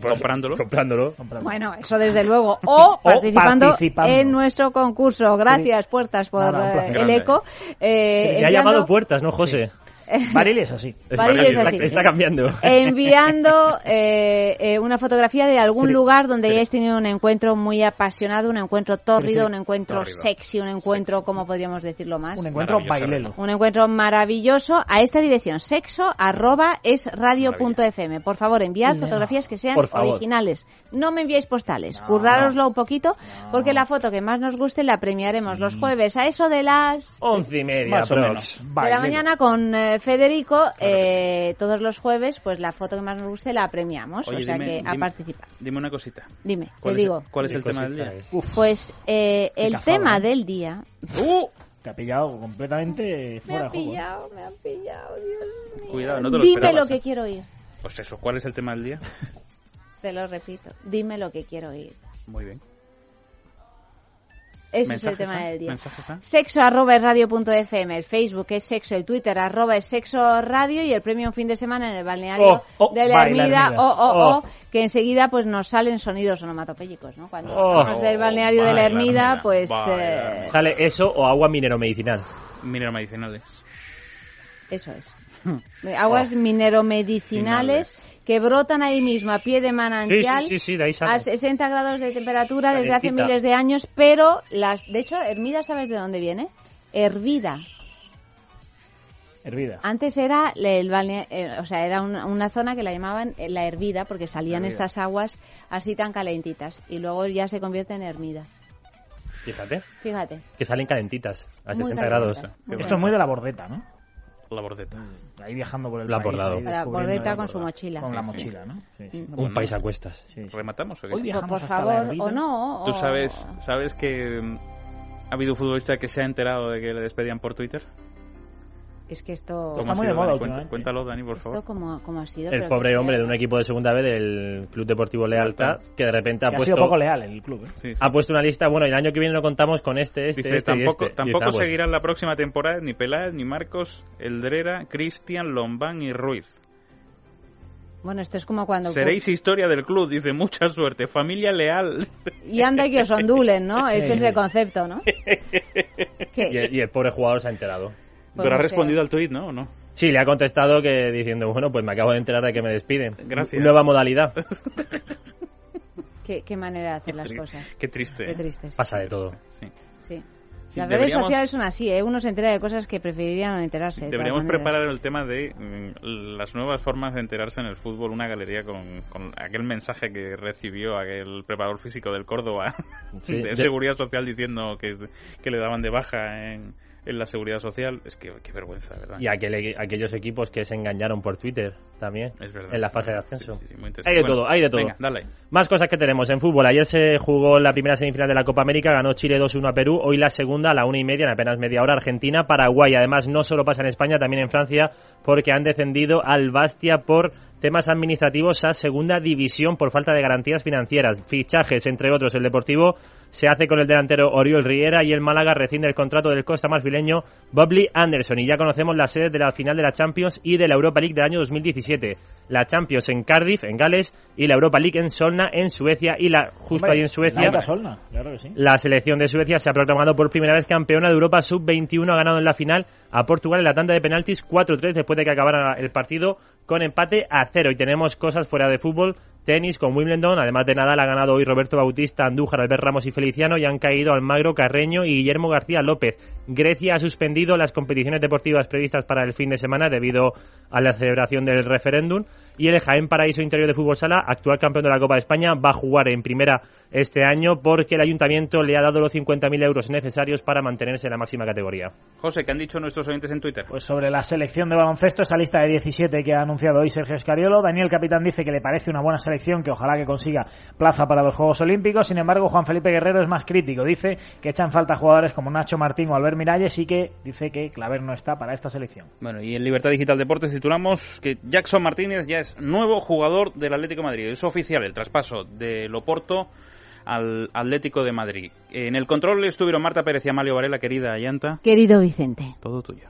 [SPEAKER 6] Comprándolo.
[SPEAKER 16] Comprándolo.
[SPEAKER 22] Bueno, eso desde luego. O participando,
[SPEAKER 9] participando.
[SPEAKER 22] en nuestro concurso. Gracias, Puertas, por
[SPEAKER 9] Nada,
[SPEAKER 22] eh, el eco. Eh,
[SPEAKER 16] Se, se ha
[SPEAKER 22] enviando-
[SPEAKER 16] llamado puertas, ¿no, José?
[SPEAKER 9] Barili es así.
[SPEAKER 22] Barili es así.
[SPEAKER 16] Está cambiando.
[SPEAKER 22] Enviando eh, eh, una fotografía de algún
[SPEAKER 16] Sí,
[SPEAKER 22] lugar donde
[SPEAKER 16] sí.
[SPEAKER 22] hayáis tenido un encuentro muy apasionado, un encuentro tórrido,
[SPEAKER 9] sí.
[SPEAKER 22] un encuentro
[SPEAKER 9] Tórrido.
[SPEAKER 22] sexy, un encuentro, ¿cómo podríamos decirlo más?
[SPEAKER 9] Un encuentro bailelo.
[SPEAKER 22] Un encuentro maravilloso a esta dirección, sexo arroba es radio.fm. Por favor, enviad
[SPEAKER 9] No.
[SPEAKER 22] fotografías que sean originales. No me enviéis postales. Currároslo un poquito, porque la foto que más nos guste la premiaremos los jueves a eso de las
[SPEAKER 16] Once y media,
[SPEAKER 9] Más o menos.
[SPEAKER 22] de la mañana con eh, Federico. eh, todos los jueves, pues la foto que más nos guste la premiamos.
[SPEAKER 6] Oye,
[SPEAKER 22] o sea
[SPEAKER 6] dime-
[SPEAKER 22] que a
[SPEAKER 6] dime-
[SPEAKER 22] participar.
[SPEAKER 6] Dime una cosita.
[SPEAKER 22] Dime, te
[SPEAKER 6] ¿Cuál es,
[SPEAKER 22] digo.
[SPEAKER 6] ¿Cuál es el
[SPEAKER 16] Qué
[SPEAKER 6] tema del día?
[SPEAKER 16] es.
[SPEAKER 22] Pues eh, el
[SPEAKER 9] cazado,
[SPEAKER 22] tema
[SPEAKER 9] ¿eh?
[SPEAKER 22] del día.
[SPEAKER 6] ¡Uh!
[SPEAKER 9] Te ha pillado completamente
[SPEAKER 22] Me
[SPEAKER 9] fuera
[SPEAKER 22] ha
[SPEAKER 9] de juego.
[SPEAKER 22] pillado, me ha pillado, Dios mío.
[SPEAKER 6] Cuidado, no te lo
[SPEAKER 22] Dime
[SPEAKER 6] esperabas,
[SPEAKER 22] lo que
[SPEAKER 6] ¿eh?
[SPEAKER 22] quiero oír.
[SPEAKER 6] Pues eso, ¿cuál es el tema del día?
[SPEAKER 22] Te lo repito. Dime lo que quiero oír.
[SPEAKER 6] Muy bien.
[SPEAKER 22] Ese es el
[SPEAKER 6] ¿Mensajes,
[SPEAKER 22] tema del día. Sexo arroba es radio.fm, el Facebook es sexo, el Twitter arroba es sexo radio y el premio un fin de semana en el balneario
[SPEAKER 9] Oh, oh,
[SPEAKER 22] de la
[SPEAKER 9] baila,
[SPEAKER 22] Ermida,
[SPEAKER 9] Ermida.
[SPEAKER 22] oh, oh,
[SPEAKER 9] Oh.
[SPEAKER 22] oh, que enseguida pues nos salen sonidos onomatopéyicos, ¿no? Cuando
[SPEAKER 16] Oh,
[SPEAKER 22] hablamos del balneario de la
[SPEAKER 16] baila,
[SPEAKER 22] Ermida,
[SPEAKER 16] Ermida,
[SPEAKER 22] pues eh,
[SPEAKER 16] Sale eso o agua minero medicinal.
[SPEAKER 6] Mineromedicinales.
[SPEAKER 22] eso es. Aguas mineromedicinales que brotan ahí mismo a pie de manantial.
[SPEAKER 16] Sí, sí, sí, sí, de
[SPEAKER 22] a 60 grados de temperatura desde hace miles de años, pero las, de hecho, Hermida, ¿sabes de dónde viene? Hervida.
[SPEAKER 9] Hervida.
[SPEAKER 22] Antes era el balnea- eh, o sea, era una, una zona que la llamaban eh, la Hervida porque salían
[SPEAKER 16] Hervida.
[SPEAKER 22] estas aguas así tan calentitas y luego ya se convierte en Hermida.
[SPEAKER 16] Fíjate,
[SPEAKER 22] Fíjate.
[SPEAKER 16] que salen calentitas a
[SPEAKER 22] Muy
[SPEAKER 16] 60 grados.
[SPEAKER 9] Esto es muy de la bordeta, ¿no?
[SPEAKER 6] La bordeta.
[SPEAKER 9] Ahí viajando por el
[SPEAKER 16] Lo ha
[SPEAKER 9] país, ahí
[SPEAKER 22] La bordeta con su mochila.
[SPEAKER 9] Con la mochila, ¿no? Sí, sí.
[SPEAKER 22] Mm.
[SPEAKER 16] Un país a cuestas.
[SPEAKER 9] Sí, sí.
[SPEAKER 6] ¿Rematamos o qué?
[SPEAKER 9] Hoy viajamos
[SPEAKER 22] Por
[SPEAKER 9] hasta la
[SPEAKER 22] favor, o no.
[SPEAKER 6] ¿Tú
[SPEAKER 22] o-
[SPEAKER 6] sabes, sabes que mm, ha habido un futbolista que se ha enterado de que le despedían por Twitter?
[SPEAKER 22] Es que esto...
[SPEAKER 6] ¿Cómo
[SPEAKER 9] Está muy
[SPEAKER 6] sido,
[SPEAKER 9] de moda
[SPEAKER 6] Dani? Cuéntalo, Dani, por
[SPEAKER 22] Esto
[SPEAKER 6] favor.
[SPEAKER 22] como, como ha sido...
[SPEAKER 16] El pobre hombre de un equipo de segunda B del Club Deportivo Lealtad, que de repente ha
[SPEAKER 9] Que ha sido
[SPEAKER 16] puesto,
[SPEAKER 9] poco leal el club, ¿eh?
[SPEAKER 6] Sí, sí.
[SPEAKER 16] ha puesto una lista. Bueno, y el año que viene lo contamos con este, este,
[SPEAKER 6] Dice,
[SPEAKER 16] este y
[SPEAKER 6] tampoco,
[SPEAKER 16] este. Y
[SPEAKER 6] tampoco
[SPEAKER 16] está, pues,
[SPEAKER 6] seguirán la próxima temporada ni Peláez, ni Marcos, Eldrera, Cristian, Lombán y Ruiz.
[SPEAKER 22] Bueno, esto es como cuando...
[SPEAKER 6] Seréis historia del club, dice, mucha suerte, familia leal.
[SPEAKER 22] Y anda que os ondulen, ¿no? Este es el concepto, ¿no?
[SPEAKER 16] Y el, y el pobre jugador se ha enterado.
[SPEAKER 6] Pero ha respondido al tuit, ¿no? ¿O no?
[SPEAKER 16] Sí, le ha contestado que diciendo, bueno, pues me acabo de enterar de que me despiden.
[SPEAKER 6] Gracias.
[SPEAKER 16] Nueva modalidad.
[SPEAKER 22] Qué, qué manera de hacer las cosas.
[SPEAKER 6] Qué triste.
[SPEAKER 22] Qué
[SPEAKER 6] ¿eh?
[SPEAKER 22] tristes.
[SPEAKER 16] Pasa de todo.
[SPEAKER 6] Sí.
[SPEAKER 22] Sí.
[SPEAKER 6] Sí,
[SPEAKER 22] Las redes sociales son así, ¿eh? Uno se entera de cosas que preferiría no enterarse. de
[SPEAKER 6] Deberíamos preparar el tema de mm, las nuevas formas de enterarse en el fútbol, una galería con, con aquel mensaje que recibió aquel preparador físico del Córdoba
[SPEAKER 16] Sí,
[SPEAKER 6] de
[SPEAKER 16] de-
[SPEAKER 6] Seguridad Social diciendo que, que le daban de baja en, en la Seguridad Social. Es que qué vergüenza, ¿verdad?
[SPEAKER 16] Y aquel- aquellos equipos que se engañaron por Twitter también.
[SPEAKER 6] Es verdad.
[SPEAKER 16] En la fase de ascenso.
[SPEAKER 6] sí, sí, muy
[SPEAKER 16] hay de
[SPEAKER 6] Bueno,
[SPEAKER 16] todo, hay de todo.
[SPEAKER 6] Venga, dale.
[SPEAKER 16] Más cosas que tenemos en fútbol. Ayer se jugó la primera semifinal de la Copa América, ganó Chile 2-1 a Perú. Hoy la segunda a la una y media, en apenas media hora, Argentina, Paraguay. Además, no solo pasa en España, también en Francia, porque han descendido al Bastia por temas administrativos a segunda división por falta de garantías financieras. Fichajes, entre otros, el Deportivo se hace con el delantero Oriol Riera y el Málaga rescinde el contrato del costa marfileño Bobley Anderson. Y ya conocemos las sedes de la final de la Champions y de la Europa League del año 2017. La Champions en Cardiff, en Gales, y la Europa League en Solna, en Suecia, y la justo
[SPEAKER 9] Hombre,
[SPEAKER 16] ahí en Suecia.
[SPEAKER 9] Nauta Solna, claro que sí.
[SPEAKER 16] La selección de Suecia se ha proclamado por primera vez campeona de Europa Sub-21, ha ganado en la final a Portugal en la tanda de penaltis 4-3 después de que acabara el partido con empate a cero. Y tenemos cosas fuera de fútbol, tenis con Wimbledon, además de Nadal ha ganado hoy Roberto Bautista, Andújar, Albert Ramos y Feliciano y han caído Almagro, Carreño y Guillermo García López. Grecia ha suspendido las competiciones deportivas previstas para el fin de semana debido a la celebración del referéndum y el Jaén Paraíso Interior de Fútbol Sala, actual campeón de la Copa de España, va a jugar en primera este año porque el ayuntamiento le ha dado los 50.000 euros necesarios para mantenerse en la máxima categoría.
[SPEAKER 6] José, ¿qué han dicho nuestros oyentes en Twitter?
[SPEAKER 9] Pues sobre la selección de baloncesto, esa lista de 17 que ha anunciado hoy Sergio Escariolo, Daniel Capitán dice que le parece una buena selección, que ojalá que consiga plaza para los Juegos Olímpicos. Sin embargo, Juan Felipe Guerrero es más crítico. Dice que echan falta jugadores como Nacho Martín o Albert Miralles y que dice que Claver no está para esta selección.
[SPEAKER 6] Bueno, y en Libertad Digital Deportes titulamos que Jackson Martínez ya es nuevo jugador del Atlético de Madrid. Es oficial el traspaso de Loporto al Atlético de Madrid. En el control estuvieron Marta Pérez y Amalio Varela, querida Ayanta.
[SPEAKER 22] Querido Vicente.
[SPEAKER 6] Todo tuyo.